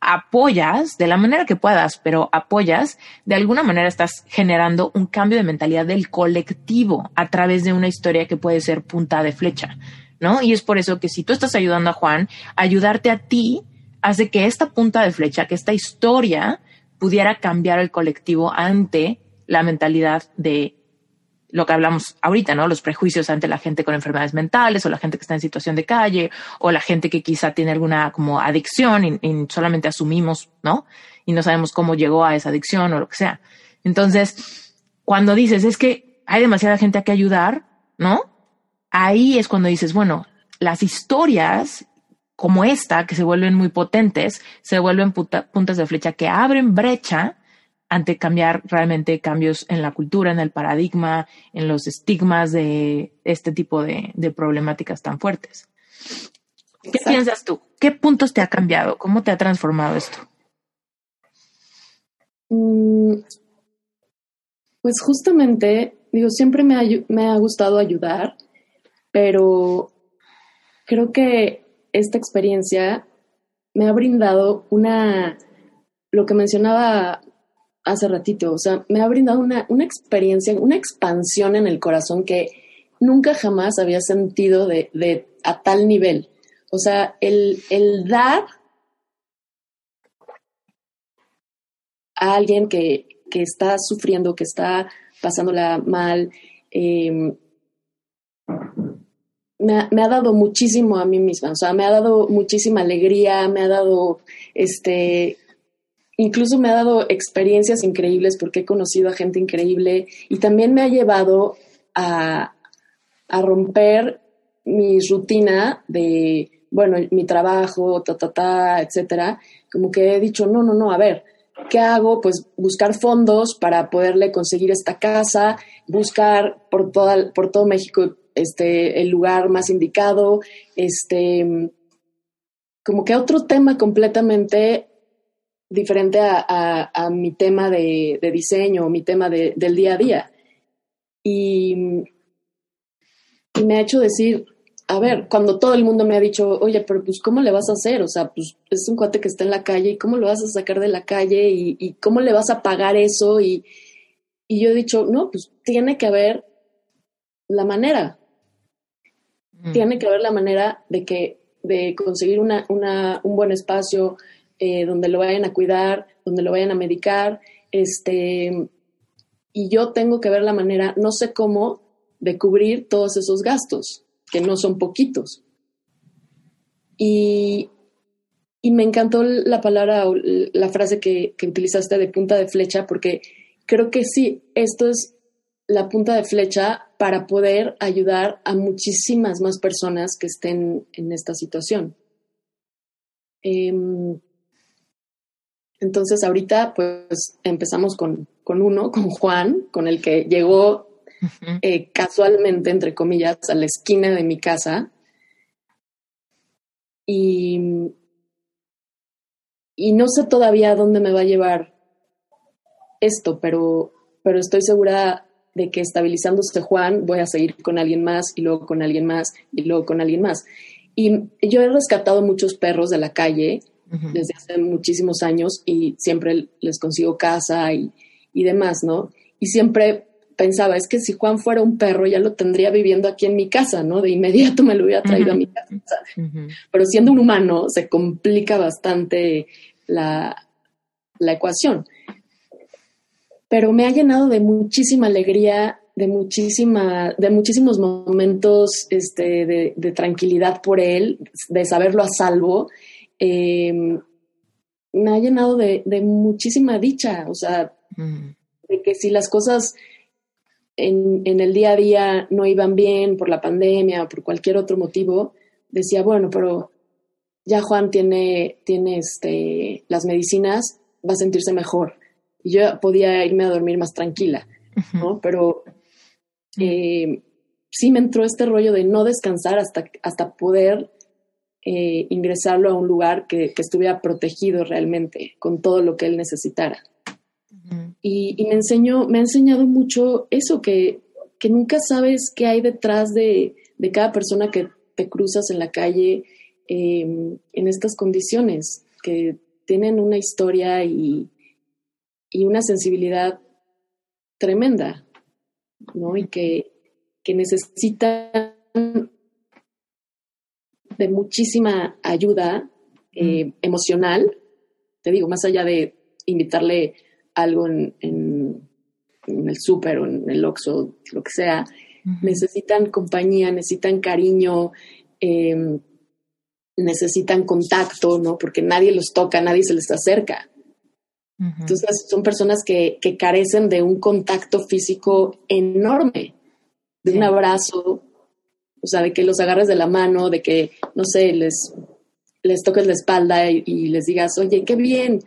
apoyas de la manera que puedas, pero apoyas, de alguna manera estás generando un cambio de mentalidad del colectivo a través de una historia que puede ser punta de flecha, ¿no? Y es por eso que si tú estás ayudando a Juan, ayudarte a ti hace que esta punta de flecha, que esta historia pudiera cambiar el colectivo ante la mentalidad de lo que hablamos ahorita, ¿no? Los prejuicios ante la gente con enfermedades mentales o la gente que está en situación de calle o la gente que quizá tiene alguna como adicción y, solamente asumimos, ¿no? Y no sabemos cómo llegó a esa adicción o lo que sea. Entonces, cuando dices, es que hay demasiada gente a que ayudar, ¿no? Ahí es cuando dices, bueno, las historias como esta, que se vuelven muy potentes, se vuelven puntas de flecha que abren brecha ante cambiar realmente cambios en la cultura, en el paradigma, en los estigmas de este tipo de, problemáticas tan fuertes. ¿Qué piensas tú? ¿Qué puntos te ha cambiado? ¿Cómo te ha transformado esto? Mm, pues justamente, digo, siempre me ha, me ha gustado ayudar, pero creo que esta experiencia me ha brindado una, lo que mencionaba hace ratito, o sea, me ha brindado una, una experiencia, una expansión en el corazón que nunca jamás había sentido de, de a tal nivel. O sea, el, el dar a alguien que, que, está sufriendo, que está pasándola mal, em, me, ha, me, ha, dado muchísimo a mí misma, o sea, me ha dado muchísima alegría, me ha dado este incluso me ha dado experiencias increíbles porque he conocido a gente increíble y también me ha llevado a, a romper mi rutina de, bueno, mi trabajo, ta, ta, ta, etcétera. Como que he dicho, no, no, no, a ver, ¿qué hago? Pues buscar fondos para poderle conseguir esta casa, buscar por, toda, por todo México este, el lugar más indicado, este, como que otro tema completamente diferente a, mi tema de, diseño, mi tema del día a día. Y, me ha hecho decir, a ver, cuando todo el mundo me ha dicho, oye, pero pues, ¿cómo le vas a hacer? O sea, pues es un cuate que está en la calle, ¿y cómo lo vas a sacar de la calle? ¿Y, cómo le vas a pagar eso? Y, yo he dicho, no, pues tiene que haber la manera. Mm. Tiene que haber la manera de que de conseguir una, una, un buen espacio, eh, donde lo vayan a cuidar, donde lo vayan a medicar, este, y yo tengo que ver la manera, no sé cómo, de cubrir todos esos gastos, que no son poquitos. Y, y me encantó la palabra, la frase que, que utilizaste de punta de flecha, porque creo que sí, esto es la punta de flecha para poder ayudar a muchísimas más personas que estén en esta situación. Em, entonces ahorita pues empezamos con, uno, con Juan, con el que llegó eh, casualmente, entre comillas, a la esquina de mi casa. Y, y no sé todavía a dónde me va a llevar esto, pero, pero estoy segura de que estabilizándose Juan voy a seguir con alguien más y luego con alguien más y luego con alguien más. Y yo he rescatado muchos perros de la calle desde hace muchísimos años y siempre les consigo casa y, demás, ¿no? Y siempre pensaba, es que si Juan fuera un perro ya lo tendría viviendo aquí en mi casa, ¿no? De inmediato me lo hubiera traído a mi casa. Pero siendo un humano se complica bastante la, la, ecuación. Pero me ha llenado de muchísima alegría, de muchísima, de muchísimos momentos este, de, de tranquilidad por él, de saberlo a salvo Em, me ha llenado de, muchísima dicha, o sea, de que si las cosas en, el día a día no iban bien por la pandemia o por cualquier otro motivo, decía, bueno, pero ya Juan tiene, tiene este, las medicinas, va a sentirse mejor. Y yo podía irme a dormir más tranquila, ¿no? Pero eh, sí me entró este rollo de no descansar hasta, hasta poder eh, ingresarlo a un lugar que, estuviera protegido realmente con todo lo que él necesitara. y, me enseñó, me ha enseñado mucho eso, que, que nunca sabes qué hay detrás de, cada persona que te cruzas en la calle em, en estas condiciones, que tienen una historia y, y una sensibilidad tremenda, ¿no? Y que, que necesitan de muchísima ayuda eh, emocional, te digo, más allá de invitarle algo en, el súper o en el Oxxo, lo que sea, necesitan compañía, necesitan cariño, em, necesitan contacto, ¿no? Porque nadie los toca, nadie se les acerca. Entonces, son personas que, que, carecen de un contacto físico enorme, de un abrazo, o sea, de que los agarres de la mano, de que, no sé, les, les toques la espalda y, les digas, oye, qué bien,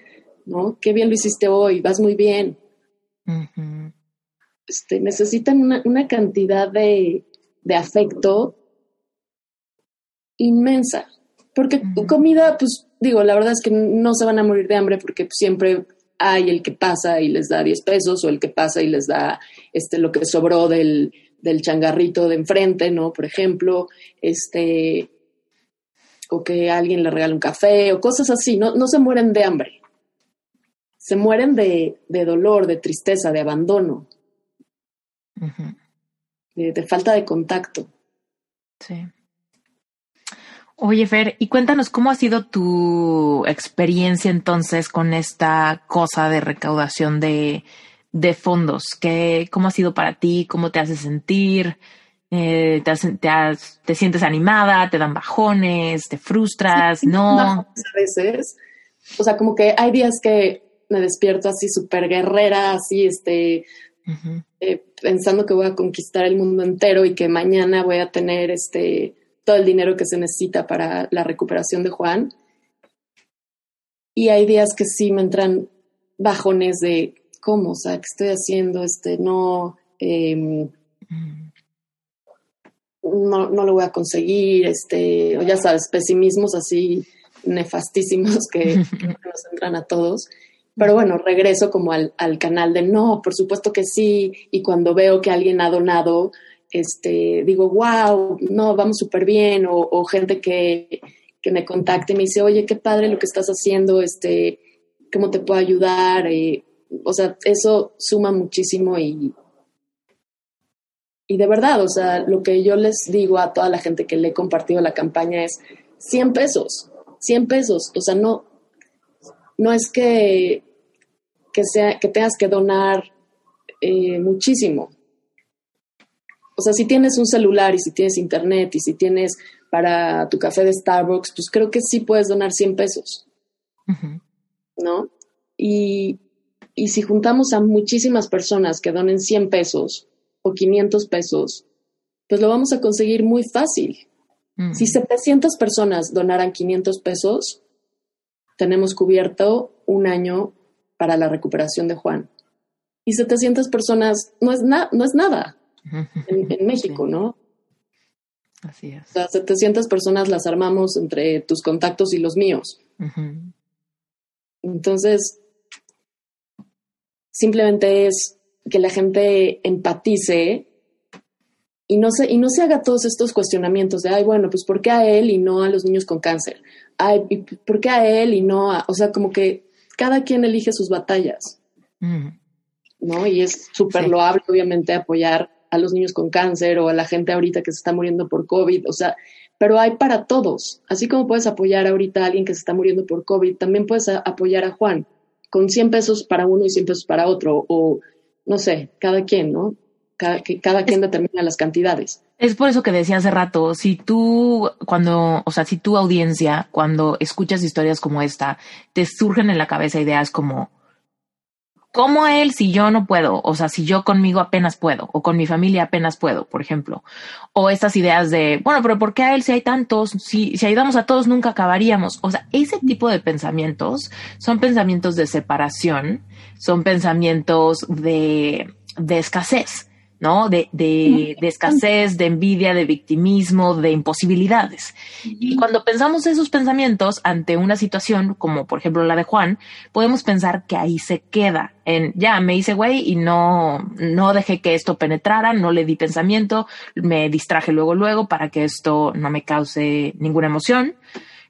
¿no? Qué bien lo hiciste hoy, vas muy bien. este, necesitan una, una cantidad de, de, afecto inmensa. Porque comida, pues digo, la verdad es que no se van a morir de hambre porque siempre hay el que pasa y les da 10 pesos o el que pasa y les da este, lo que sobró del, del changarrito de enfrente, ¿no? Por ejemplo, este, o que alguien le regale un café o cosas así, no, no se mueren de hambre, se mueren de, de dolor, de tristeza, de abandono, de, de, falta de contacto. Sí. Oye, Fer, y cuéntanos cómo ha sido tu experiencia entonces con esta cosa de recaudación de, de fondos. ¿Qué, ¿Cómo ha sido para ti? ¿Cómo te hace sentir? Eh, te, te, sientes animada? ¿Te dan bajones? ¿Te frustras? ¿No? A veces. O sea, como que hay días que me despierto así súper guerrera, así, este, eh, pensando que voy a conquistar el mundo entero y que mañana voy a tener este, todo el dinero que se necesita para la recuperación de Juan. Y hay días que sí me entran bajones de ¿cómo? O sea, ¿qué estoy haciendo? Este, no, em, no, no lo voy a conseguir, este, o ya sabes, pesimismos así nefastísimos que, nos entran a todos. Pero bueno, regreso como al, al, canal de no, por supuesto que sí. Y cuando veo que alguien ha donado, este, digo, wow, no, vamos súper bien. O, o, gente que, que me contacte y me dice, oye, qué padre lo que estás haciendo, este, ¿cómo te puedo ayudar? Eh, o sea, eso suma muchísimo y, y de verdad, o sea, lo que yo les digo a toda la gente que le he compartido la campaña es 100 pesos, 100 pesos, o sea, no, no es que, que, sea, que tengas que donar eh, muchísimo. O sea, si tienes un celular y si tienes internet y si tienes para tu café de Starbucks, pues creo que sí puedes donar 100 pesos. ¿No? Y, y si juntamos a muchísimas personas que donen 100 pesos o 500 pesos, pues lo vamos a conseguir muy fácil. Mm. Si 700 personas donaran 500 pesos, tenemos cubierto un año para la recuperación de Juan. Y 700 personas no es, no es nada en, México, ¿no? Así es. O sea, 700 personas las armamos entre tus contactos y los míos. Entonces, simplemente es que la gente empatice y no se, y no se haga todos estos cuestionamientos de, ay, bueno, pues ¿por qué a él y no a los niños con cáncer? Ay, ¿por qué a él y no a...? O sea, como que cada quien elige sus batallas, ¿no? Y es súper loable, obviamente, apoyar a los niños con cáncer o a la gente ahorita que se está muriendo por COVID, o sea, pero hay para todos. Así como puedes apoyar ahorita a alguien que se está muriendo por COVID, también puedes apoyar a Juan con 100 pesos para uno y 100 pesos para otro, o no sé, cada quien, ¿no? Cada, que cada quien determina las cantidades. Es por eso que decía hace rato, si tú, cuando, o sea, si tu audiencia, cuando escuchas historias como esta, te surgen en la cabeza ideas como, ¿Cómo a él si yo no puedo? O sea, si yo conmigo apenas puedo, o con mi familia apenas puedo, por ejemplo. O estas ideas de, bueno, pero ¿por qué a él si hay tantos? Si, si ayudamos a todos nunca acabaríamos. O sea, ese tipo de pensamientos son pensamientos de separación, son pensamientos de, de escasez. ¿No? De, de, de, escasez, de envidia, de victimismo, de imposibilidades. Y cuando pensamos esos pensamientos ante una situación como por ejemplo la de Juan, podemos pensar que ahí se queda en, ya, me hice güey y no, no dejé que esto penetrara, no le di pensamiento, me distraje luego, luego para que esto no me cause ninguna emoción.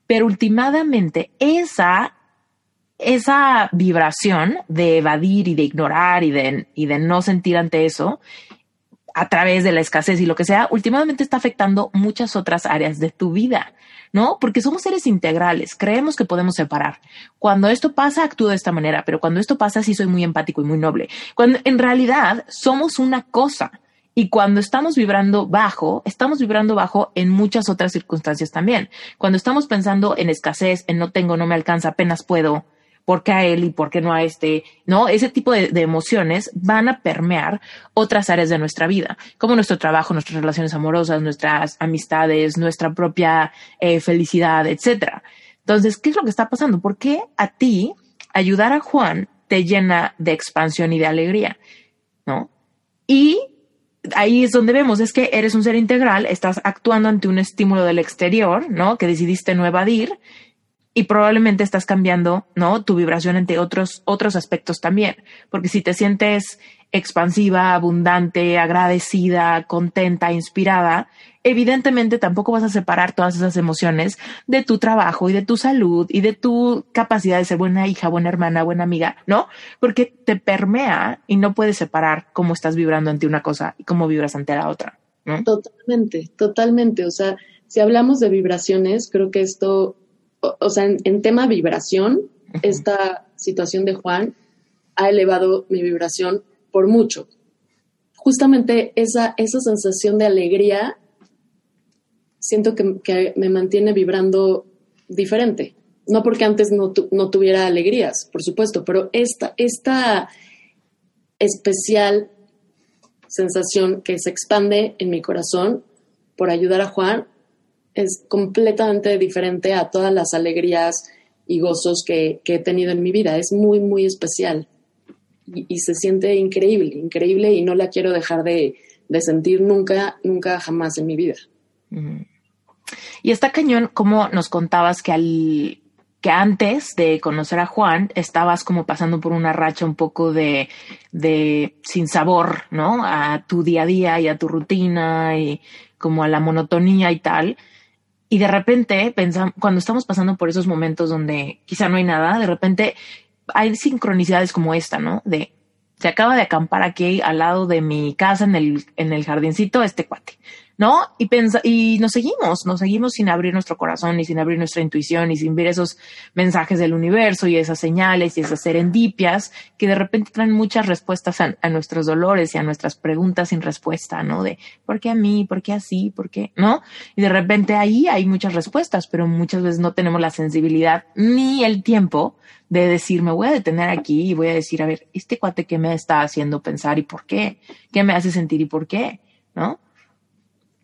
Pero últimamente esa esa vibración de evadir y de ignorar y de, y de no sentir ante eso a través de la escasez y lo que sea, últimamente está afectando muchas otras áreas de tu vida, ¿no? Porque somos seres integrales, creemos que podemos separar. Cuando esto pasa, actúo de esta manera, pero cuando esto pasa, sí soy muy empático y muy noble. Cuando en realidad somos una cosa. Y cuando estamos vibrando bajo, estamos vibrando bajo en muchas otras circunstancias también. Cuando estamos pensando en escasez, en no tengo, no me alcanza, apenas puedo, por qué a él y por qué no a este, ¿no? Ese tipo de, emociones van a permear otras áreas de nuestra vida, como nuestro trabajo, nuestras relaciones amorosas, nuestras amistades, nuestra propia eh, felicidad, etcétera. Entonces, ¿qué es lo que está pasando? ¿Por qué a ti ayudar a Juan te llena de expansión y de alegría, ¿no? Y ahí es donde vemos, es que eres un ser integral, estás actuando ante un estímulo del exterior, ¿no? Que decidiste no evadir y probablemente estás cambiando, ¿no? Tu vibración entre otros, otros aspectos también. Porque si te sientes expansiva, abundante, agradecida, contenta, inspirada, evidentemente tampoco vas a separar todas esas emociones de tu trabajo y de tu salud y de tu capacidad de ser buena hija, buena hermana, buena amiga, ¿no? Porque te permea y no puedes separar cómo estás vibrando ante una cosa y cómo vibras ante la otra. Totalmente, totalmente. O sea, si hablamos de vibraciones, creo que esto o, sea, en, tema vibración, esta situación de Juan ha elevado mi vibración por mucho. Justamente esa, esa sensación de alegría siento que, me mantiene vibrando diferente. No porque antes no, no, tuviera alegrías, por supuesto, pero esta, esta especial sensación que se expande en mi corazón por ayudar a Juan es completamente diferente a todas las alegrías y gozos que, he tenido en mi vida. Es muy, muy especial y, se siente increíble, increíble y no la quiero dejar de, sentir nunca, nunca, jamás en mi vida. Y está cañón, como nos contabas que al que antes de conocer a Juan estabas como pasando por una racha un poco de, de sin sabor, ¿no? A tu día a día y a tu rutina y como a la monotonía y tal. Y de repente, pensamos, cuando estamos pasando por esos momentos donde quizá no hay nada, de repente hay sincronicidades como esta, ¿no? De se acaba de acampar aquí al lado de mi casa en el, en el jardincito este cuate. ¿No? Y, y nos seguimos, nos seguimos sin abrir nuestro corazón y sin abrir nuestra intuición y sin ver esos mensajes del universo y esas señales y esas serendipias que de repente traen muchas respuestas a, nuestros dolores y a nuestras preguntas sin respuesta, ¿no? De ¿por qué a mí? ¿Por qué así? ¿Por qué? ¿No? Y de repente ahí hay muchas respuestas, pero muchas veces no tenemos la sensibilidad ni el tiempo de decir, me voy a detener aquí y voy a decir, a ver, este cuate que me está haciendo pensar y por qué, qué me hace sentir y por qué, ¿no?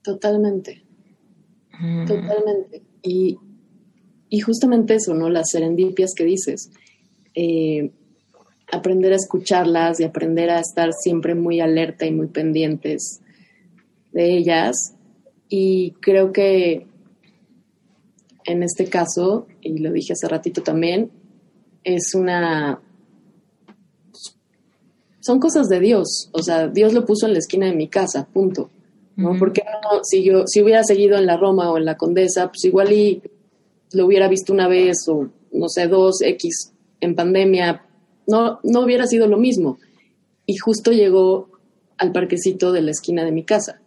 Totalmente. Mm. Totalmente. Y, justamente eso, ¿no? Las serendipias que dices. Eh, aprender a escucharlas y aprender a estar siempre muy alerta y muy pendientes de ellas. Y creo que en este caso, y lo dije hace ratito también, es una... Son cosas de Dios, o sea, Dios lo puso en la esquina de mi casa, punto. ¿No? Porque no, si yo, si hubiera seguido en la Roma o en la Condesa, pues igual y lo hubiera visto una vez o no sé, dos X en pandemia, no, no hubiera sido lo mismo. Y justo llegó al parquecito de la esquina de mi casa,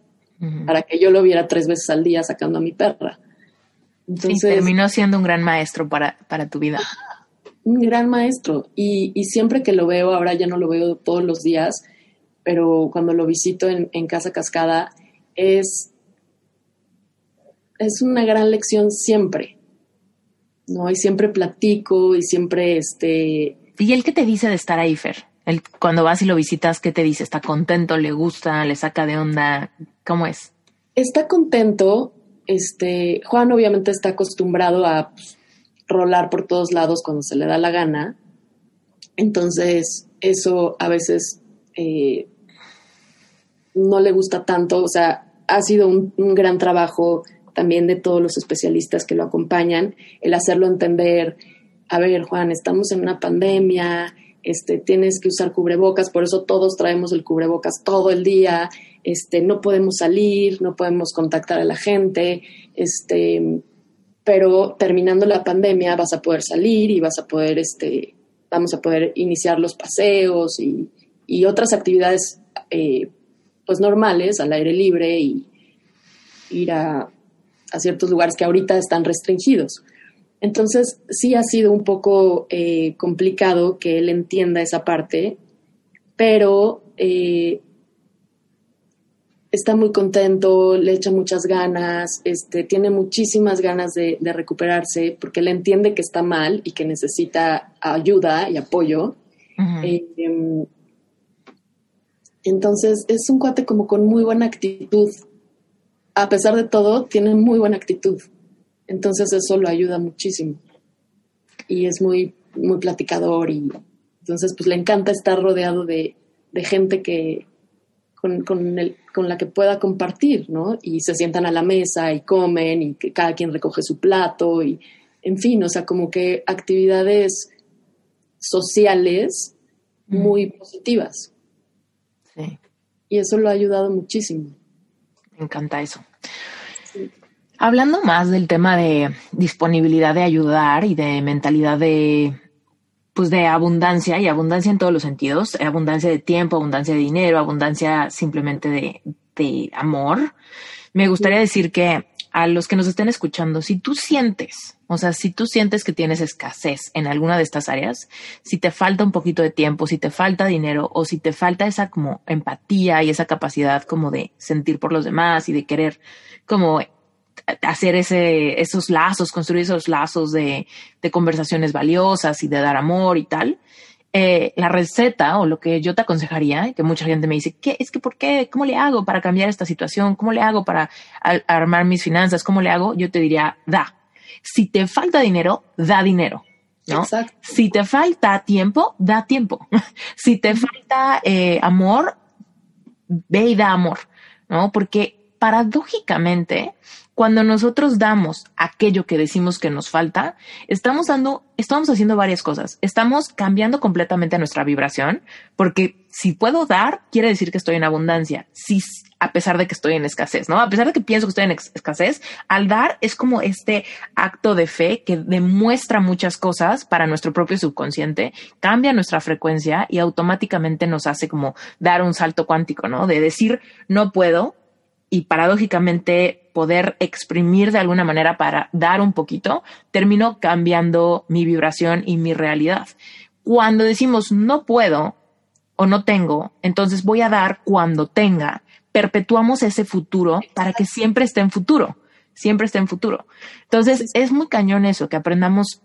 para que yo lo viera tres veces al día sacando a mi perra. Entonces, terminó siendo un gran maestro para, para tu vida. Un gran maestro. Y, y, siempre que lo veo, ahora ya no lo veo todos los días, pero cuando lo visito en, en Casa Cascada, es, es una gran lección siempre, ¿no? Y siempre platico y siempre, este... ¿Y él qué te dice de estar ahí, Fer? El, cuando vas y lo visitas, ¿qué te dice? ¿Está contento? ¿Le gusta? ¿Le saca de onda? ¿Cómo es? Está contento. Este, Juan obviamente está acostumbrado a pues, rolar por todos lados cuando se le da la gana. Entonces, eso a veces eh, no le gusta tanto. O sea, ha sido un, gran trabajo también de todos los especialistas que lo acompañan, el hacerlo entender, a ver, Juan, estamos en una pandemia, este, tienes que usar cubrebocas, por eso todos traemos el cubrebocas todo el día, este, no podemos salir, no podemos contactar a la gente, este, pero terminando la pandemia vas a poder salir y vas a poder, este, vamos a poder iniciar los paseos y, otras actividades eh, pues normales, al aire libre y ir a, ciertos lugares que ahorita están restringidos. Entonces, sí ha sido un poco eh, complicado que él entienda esa parte, pero eh, está muy contento, le echa muchas ganas, este, tiene muchísimas ganas de, recuperarse porque él entiende que está mal y que necesita ayuda y apoyo. Entonces es un cuate como con muy buena actitud. A pesar de todo, tiene muy buena actitud. Entonces eso lo ayuda muchísimo. Y es muy, muy platicador y entonces pues le encanta estar rodeado de, de gente que con, con, el, con, la que pueda compartir, ¿no? Y se sientan a la mesa y comen y que cada quien recoge su plato y, en fin, o sea, como que actividades sociales muy positivas. Sí. Y eso lo ha ayudado muchísimo. Me encanta eso. Hablando más del tema de disponibilidad de ayudar y de mentalidad de pues de abundancia y abundancia en todos los sentidos, abundancia de tiempo, abundancia de dinero, abundancia simplemente de, de amor. Me gustaría decir que a los que nos estén escuchando, si tú sientes, o sea, si tú sientes que tienes escasez en alguna de estas áreas, si te falta un poquito de tiempo, si te falta dinero o si te falta esa como empatía y esa capacidad como de sentir por los demás y de querer como hacer ese, esos lazos, construir esos lazos de, de conversaciones valiosas y de dar amor y tal, eh, la receta o lo que yo te aconsejaría, que mucha gente me dice, ¿qué? Es que, ¿por qué? ¿Cómo le hago para cambiar esta situación? ¿Cómo le hago para armar mis finanzas? ¿Cómo le hago? Yo te diría, da. Si te falta dinero, da dinero. ¿no? Si te falta tiempo, da tiempo. si te falta eh, amor, ve y da amor, ¿no? Porque paradójicamente, cuando nosotros damos aquello que decimos que nos falta, estamos dando, estamos haciendo varias cosas. Estamos cambiando completamente nuestra vibración, porque si puedo dar, quiere decir que estoy en abundancia. Si, a pesar de que estoy en escasez, ¿no? A pesar de que pienso que estoy en escasez, al dar es como este acto de fe que demuestra muchas cosas para nuestro propio subconsciente, cambia nuestra frecuencia y automáticamente nos hace como dar un salto cuántico, ¿no? De decir, no puedo, y paradójicamente poder exprimir de alguna manera para dar un poquito, termino cambiando mi vibración y mi realidad. Cuando decimos no puedo o no tengo, entonces voy a dar cuando tenga, perpetuamos ese futuro para que siempre esté en futuro, siempre esté en futuro. Entonces es muy cañón eso, que aprendamos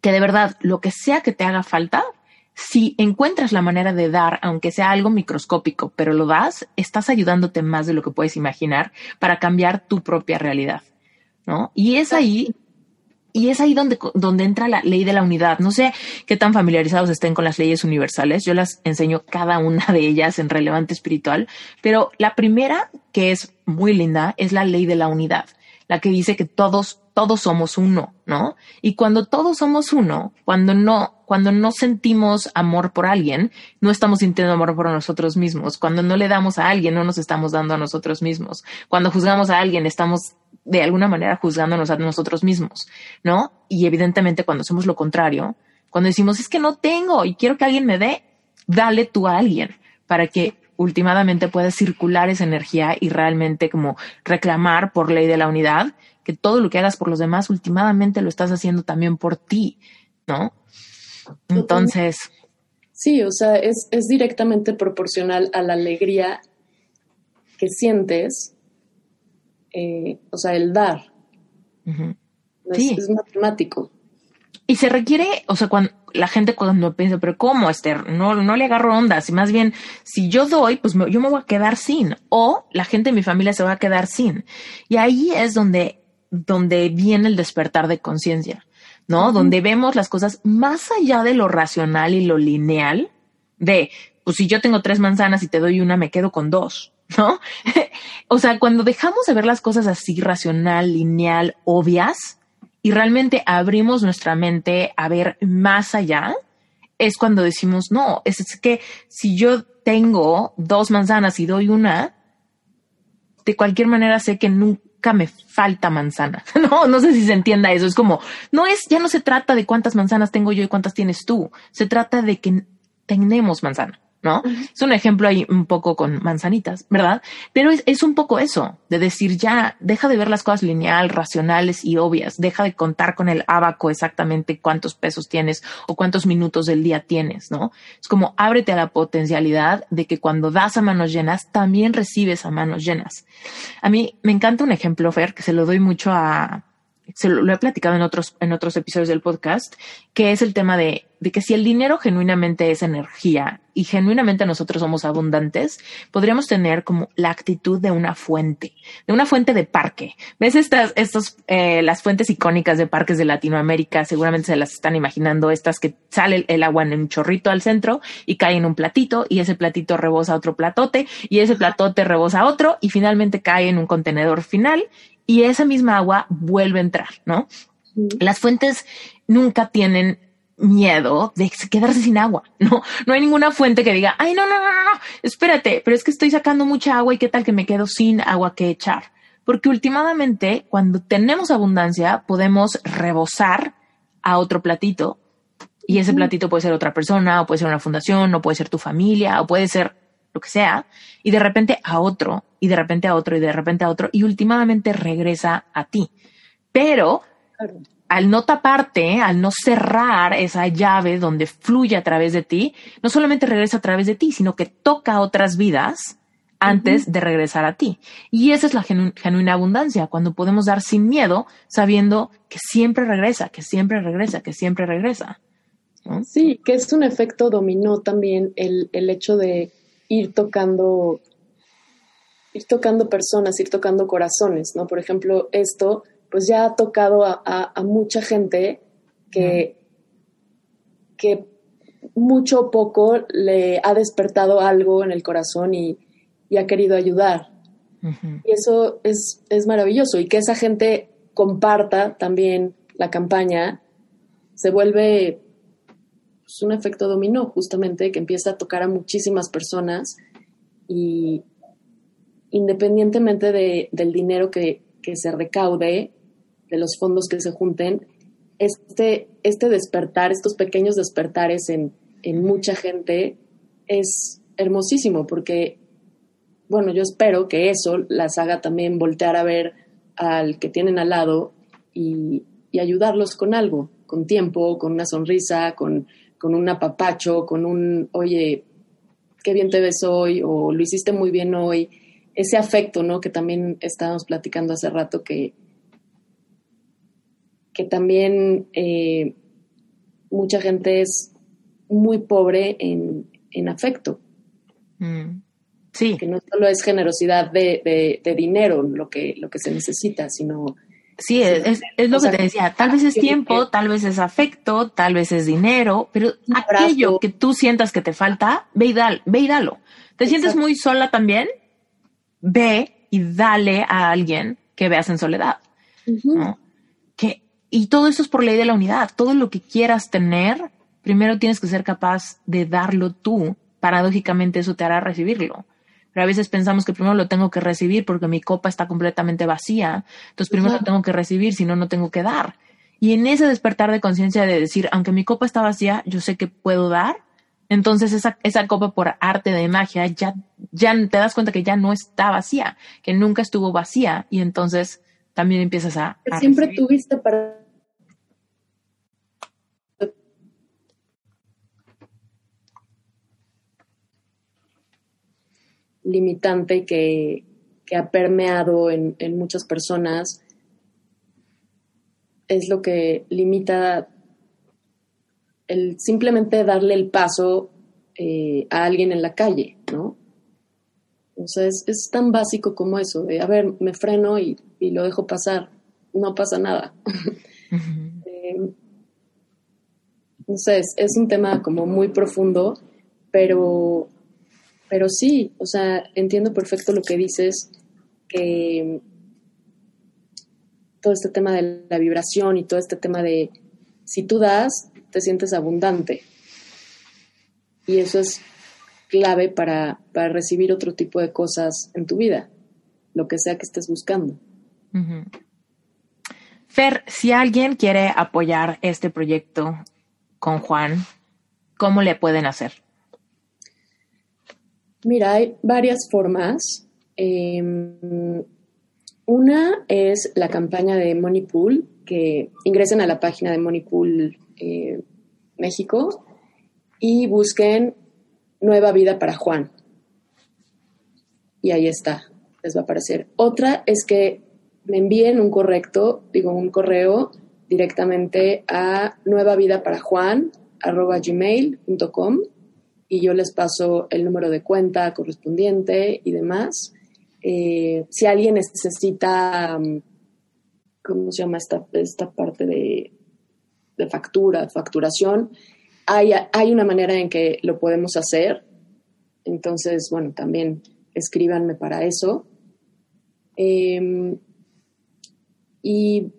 que de verdad lo que sea que te haga falta, si encuentras la manera de dar, aunque sea algo microscópico, pero lo das, estás ayudándote más de lo que puedes imaginar para cambiar tu propia realidad, ¿no? Y es ahí, y es ahí donde, donde entra la ley de la unidad. No sé qué tan familiarizados estén con las leyes universales. Yo las enseño cada una de ellas en relevante espiritual, pero la primera, que es muy linda, es la ley de la unidad, la que dice que todos todos somos uno, ¿no? Y cuando todos somos uno, cuando no, cuando no sentimos amor por alguien, no estamos sintiendo amor por nosotros mismos. Cuando no le damos a alguien, no nos estamos dando a nosotros mismos. Cuando juzgamos a alguien, estamos de alguna manera juzgándonos a nosotros mismos, ¿no? Y evidentemente cuando hacemos lo contrario, cuando decimos es que no tengo y quiero que alguien me dé, dale tú a alguien para que últimamente puedas circular esa energía y realmente como reclamar por ley de la unidad que todo lo que hagas por los demás, últimamente lo estás haciendo también por ti, ¿no? Entonces. Sí, o sea, es, directamente proporcional a la alegría que sientes, eh, o sea, el dar. sí. es, matemático. Y se requiere, o sea, cuando la gente cuando piensa, pero ¿cómo, Esther? No, no le agarro ondas. Y más bien, si yo doy, pues yo me voy a quedar sin. O la gente de mi familia se va a quedar sin. Y ahí es donde donde viene el despertar de conciencia, ¿no? Donde vemos las cosas más allá de lo racional y lo lineal, de, pues si yo tengo tres manzanas y te doy una, me quedo con dos, ¿no? o sea, cuando dejamos de ver las cosas así racional, lineal, obvias, y realmente abrimos nuestra mente a ver más allá, es cuando decimos, no, es, que si yo tengo dos manzanas y doy una, de cualquier manera sé que nunca me falta manzana. No, no sé si se entienda eso. Es como, no es, ya no se trata de cuántas manzanas tengo yo y cuántas tienes tú. Se trata de que tenemos manzana. ¿No? Es un ejemplo ahí un poco con manzanitas, ¿verdad? Pero es, un poco eso, de decir ya, deja de ver las cosas lineal, racionales y obvias, deja de contar con el abaco exactamente cuántos pesos tienes o cuántos minutos del día tienes, ¿no? Es como ábrete a la potencialidad de que cuando das a manos llenas, también recibes a manos llenas. A mí me encanta un ejemplo, Fer, que se lo doy mucho a, se lo, he platicado en otros, en otros episodios del podcast, que es el tema de, de que si el dinero genuinamente es energía y genuinamente nosotros somos abundantes, podríamos tener como la actitud de una fuente, de una fuente de parque. ¿Ves estas, estos, eh, las fuentes icónicas de parques de Latinoamérica? Seguramente se las están imaginando, estas que sale el, agua en un chorrito al centro y cae en un platito y ese platito rebosa otro platote y ese platote rebosa otro y finalmente cae en un contenedor final y esa misma agua vuelve a entrar, ¿no? Las fuentes nunca tienen miedo de quedarse sin agua, ¿no? No hay ninguna fuente que diga, ay, no, no, no, no, no, espérate, pero es que estoy sacando mucha agua y qué tal que me quedo sin agua que echar. Porque últimamente, cuando tenemos abundancia, podemos rebosar a otro platito y ese platito puede ser otra persona, o puede ser una fundación, o puede ser tu familia, o puede ser lo que sea, y de repente a otro, y de repente a otro, y de repente a otro, y últimamente regresa a ti. Pero al no taparte, al no cerrar esa llave donde fluye a través de ti, no solamente regresa a través de ti, sino que toca otras vidas antes de regresar a ti. Y esa es la genuina abundancia, cuando podemos dar sin miedo, sabiendo que siempre regresa, que siempre regresa, que siempre regresa. Sí, que es un efecto dominó también el, el hecho de ir tocando, ir tocando personas, ir tocando corazones, ¿no? Por ejemplo, esto, pues ya ha tocado a, mucha gente que, que mucho o poco le ha despertado algo en el corazón y, ha querido ayudar. Y eso es, es maravilloso. Y que esa gente comparta también la campaña, se vuelve es un efecto dominó, justamente, que empieza a tocar a muchísimas personas y independientemente de, del dinero que, se recaude, de los fondos que se junten, este, este despertar, estos pequeños despertares en, en mucha gente es hermosísimo porque, bueno, yo espero que eso las haga también voltear a ver al que tienen al lado y, y ayudarlos con algo, con tiempo, con una sonrisa, con, con un apapacho, con un, oye, qué bien te ves hoy, o lo hiciste muy bien hoy, ese afecto, ¿no? Que también estábamos platicando hace rato, que, que también eh, mucha gente es muy pobre en, afecto. Mm. Sí. Que no solo es generosidad de, de, dinero lo que, lo que se necesita, sino Sí, es, es, lo que te decía. Tal vez es tiempo, tal vez es afecto, tal vez es dinero, pero aquello que tú sientas que te falta, ve y, dale, ve y dalo. ¿Te sientes muy sola también? Ve y dale a alguien que veas en soledad. que, y todo esto es por ley de la unidad. Todo lo que quieras tener, primero tienes que ser capaz de darlo tú. Paradójicamente eso te hará recibirlo pero a veces pensamos que primero lo tengo que recibir porque mi copa está completamente vacía, entonces primero lo tengo que recibir, si no, no tengo que dar. Y en ese despertar de conciencia de decir, aunque mi copa está vacía, yo sé que puedo dar, entonces esa, esa copa por arte de magia ya, ya te das cuenta que ya no está vacía, que nunca estuvo vacía y entonces también empiezas a... siempre tuviste para limitante que, ha permeado en, muchas personas es lo que limita el simplemente darle el paso eh, a alguien en la calle, ¿no? O sea, es, tan básico como eso, de, a ver, me freno y, lo dejo pasar, no pasa nada. Eh, no sé, es, un tema como muy profundo, pero pero sí, o sea, entiendo perfecto lo que dices, que todo este tema de la vibración y todo este tema de si tú das, te sientes abundante. Y eso es clave para, recibir otro tipo de cosas en tu vida, lo que sea que estés buscando. Fer, si alguien quiere apoyar este proyecto con Juan, ¿cómo le pueden hacer? Mira, hay varias formas. Em, una es la campaña de Money Pool, que ingresen a la página de Money Pool eh, México y busquen Nueva Vida para Juan. Y ahí está, les va a aparecer. Otra es que me envíen un correcto, digo un correo directamente a nuevavidaparajuan.gmail.com y yo les paso el número de cuenta correspondiente y demás. Eh, si alguien necesita, mm, ¿cómo se llama esta, esta parte de, de factura, facturación? Hay, hay una manera en que lo podemos hacer. Entonces, bueno, también escríbanme para eso. Em, y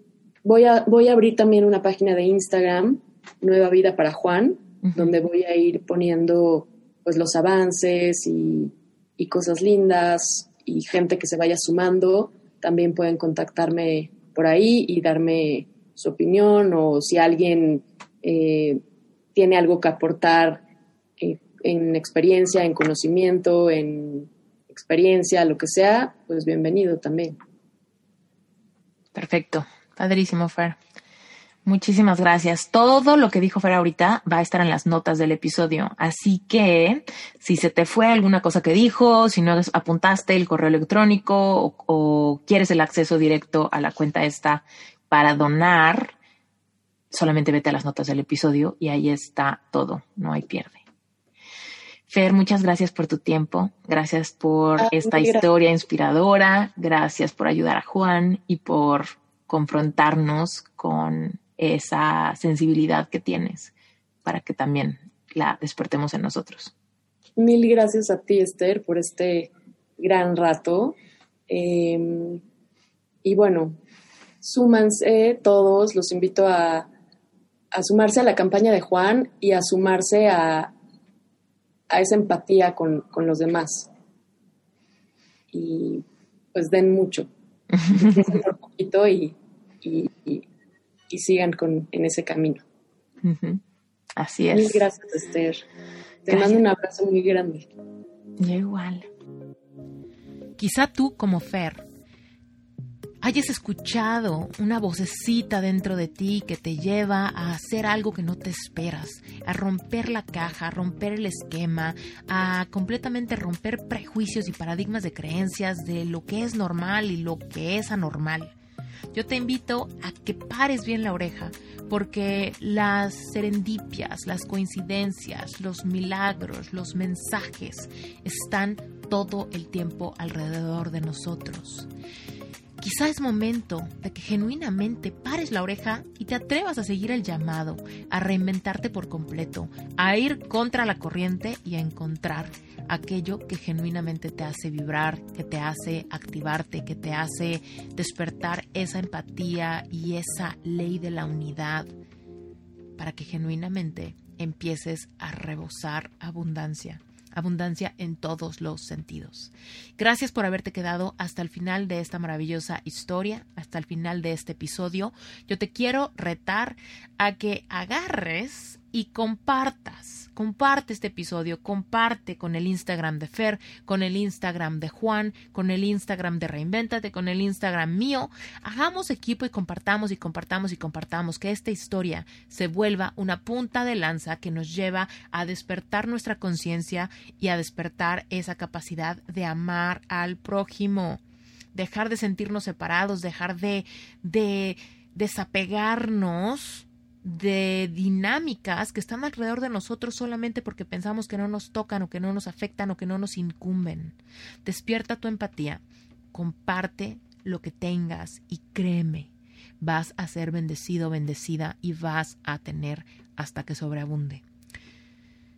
voy a, voy a abrir también una página de Instagram, Nueva Vida para Juan, donde voy a ir poniendo pues los avances y, y, cosas lindas y gente que se vaya sumando. También pueden contactarme por ahí y darme su opinión o si alguien eh, tiene algo que aportar eh, en experiencia, en conocimiento, en experiencia, lo que sea, pues bienvenido también. Perfecto, padrísimo, Fer. Muchísimas gracias. Todo lo que dijo Fer ahorita va a estar en las notas del episodio. Así que si se te fue alguna cosa que dijo, si no apuntaste el correo electrónico o, o quieres el acceso directo a la cuenta esta para donar, solamente vete a las notas del episodio y ahí está todo. No hay pierde. Fer, muchas gracias por tu tiempo, gracias por ah, esta historia inspiradora, gracias por ayudar a Juan y por confrontarnos con esa sensibilidad que tienes para que también la despertemos en nosotros. Mil gracias a ti, Esther, por este gran rato. Em, y bueno, súmanse todos, los invito a, a sumarse a la campaña de Juan y a sumarse a, a esa empatía con, los demás. Y pues den mucho, un poquito y, y, sigan con, en ese camino. Así es. Mil gracias, Esther. Te mando un abrazo muy grande. igual. Quizá tú, como Fer, hayas escuchado una vocecita dentro de ti que te lleva a hacer algo que no te esperas, a romper la caja, a romper el esquema, a completamente romper prejuicios y paradigmas de creencias de lo que es normal y lo que es anormal. Yo te invito a que pares bien la oreja, porque las serendipias, las coincidencias, los milagros, los mensajes están todo el tiempo alrededor de nosotros. Quizá es momento de que genuinamente pares la oreja y te atrevas a seguir el llamado, a reinventarte por completo, a ir contra la corriente y a encontrar aquello que genuinamente te hace vibrar, que te hace activarte, que te hace despertar esa empatía y esa ley de la unidad, para que genuinamente empieces a rebosar abundancia abundancia en todos los sentidos. Gracias por haberte quedado hasta el final de esta maravillosa historia, hasta el final de este episodio. Yo te quiero retar a que agarres y compartas. Comparte este episodio, comparte con el Instagram de Fer, con el Instagram de Juan, con el Instagram de Reinventate, con el Instagram mío. Hagamos equipo y compartamos y compartamos y compartamos que esta historia se vuelva una punta de lanza que nos lleva a despertar nuestra conciencia y a despertar esa capacidad de amar al prójimo. Dejar de sentirnos separados, dejar de, de desapegarnos de dinámicas que están alrededor de nosotros solamente porque pensamos que no nos tocan o que no nos afectan o que no nos incumben. Despierta tu empatía, comparte lo que tengas y créeme, vas a ser bendecido, bendecida y vas a tener hasta que sobreabunde.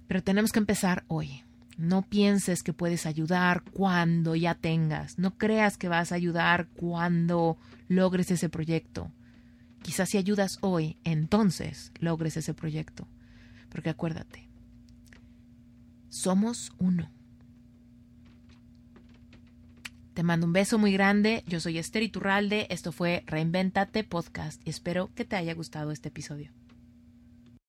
Pero tenemos que empezar hoy. No pienses que puedes ayudar cuando ya tengas. No creas que vas a ayudar cuando logres ese proyecto. Quizás si ayudas hoy, entonces logres ese proyecto. Porque acuérdate, somos uno. Te mando un beso muy grande. Yo soy Esther Iturralde. Esto fue Reinventate Podcast y espero que te haya gustado este episodio.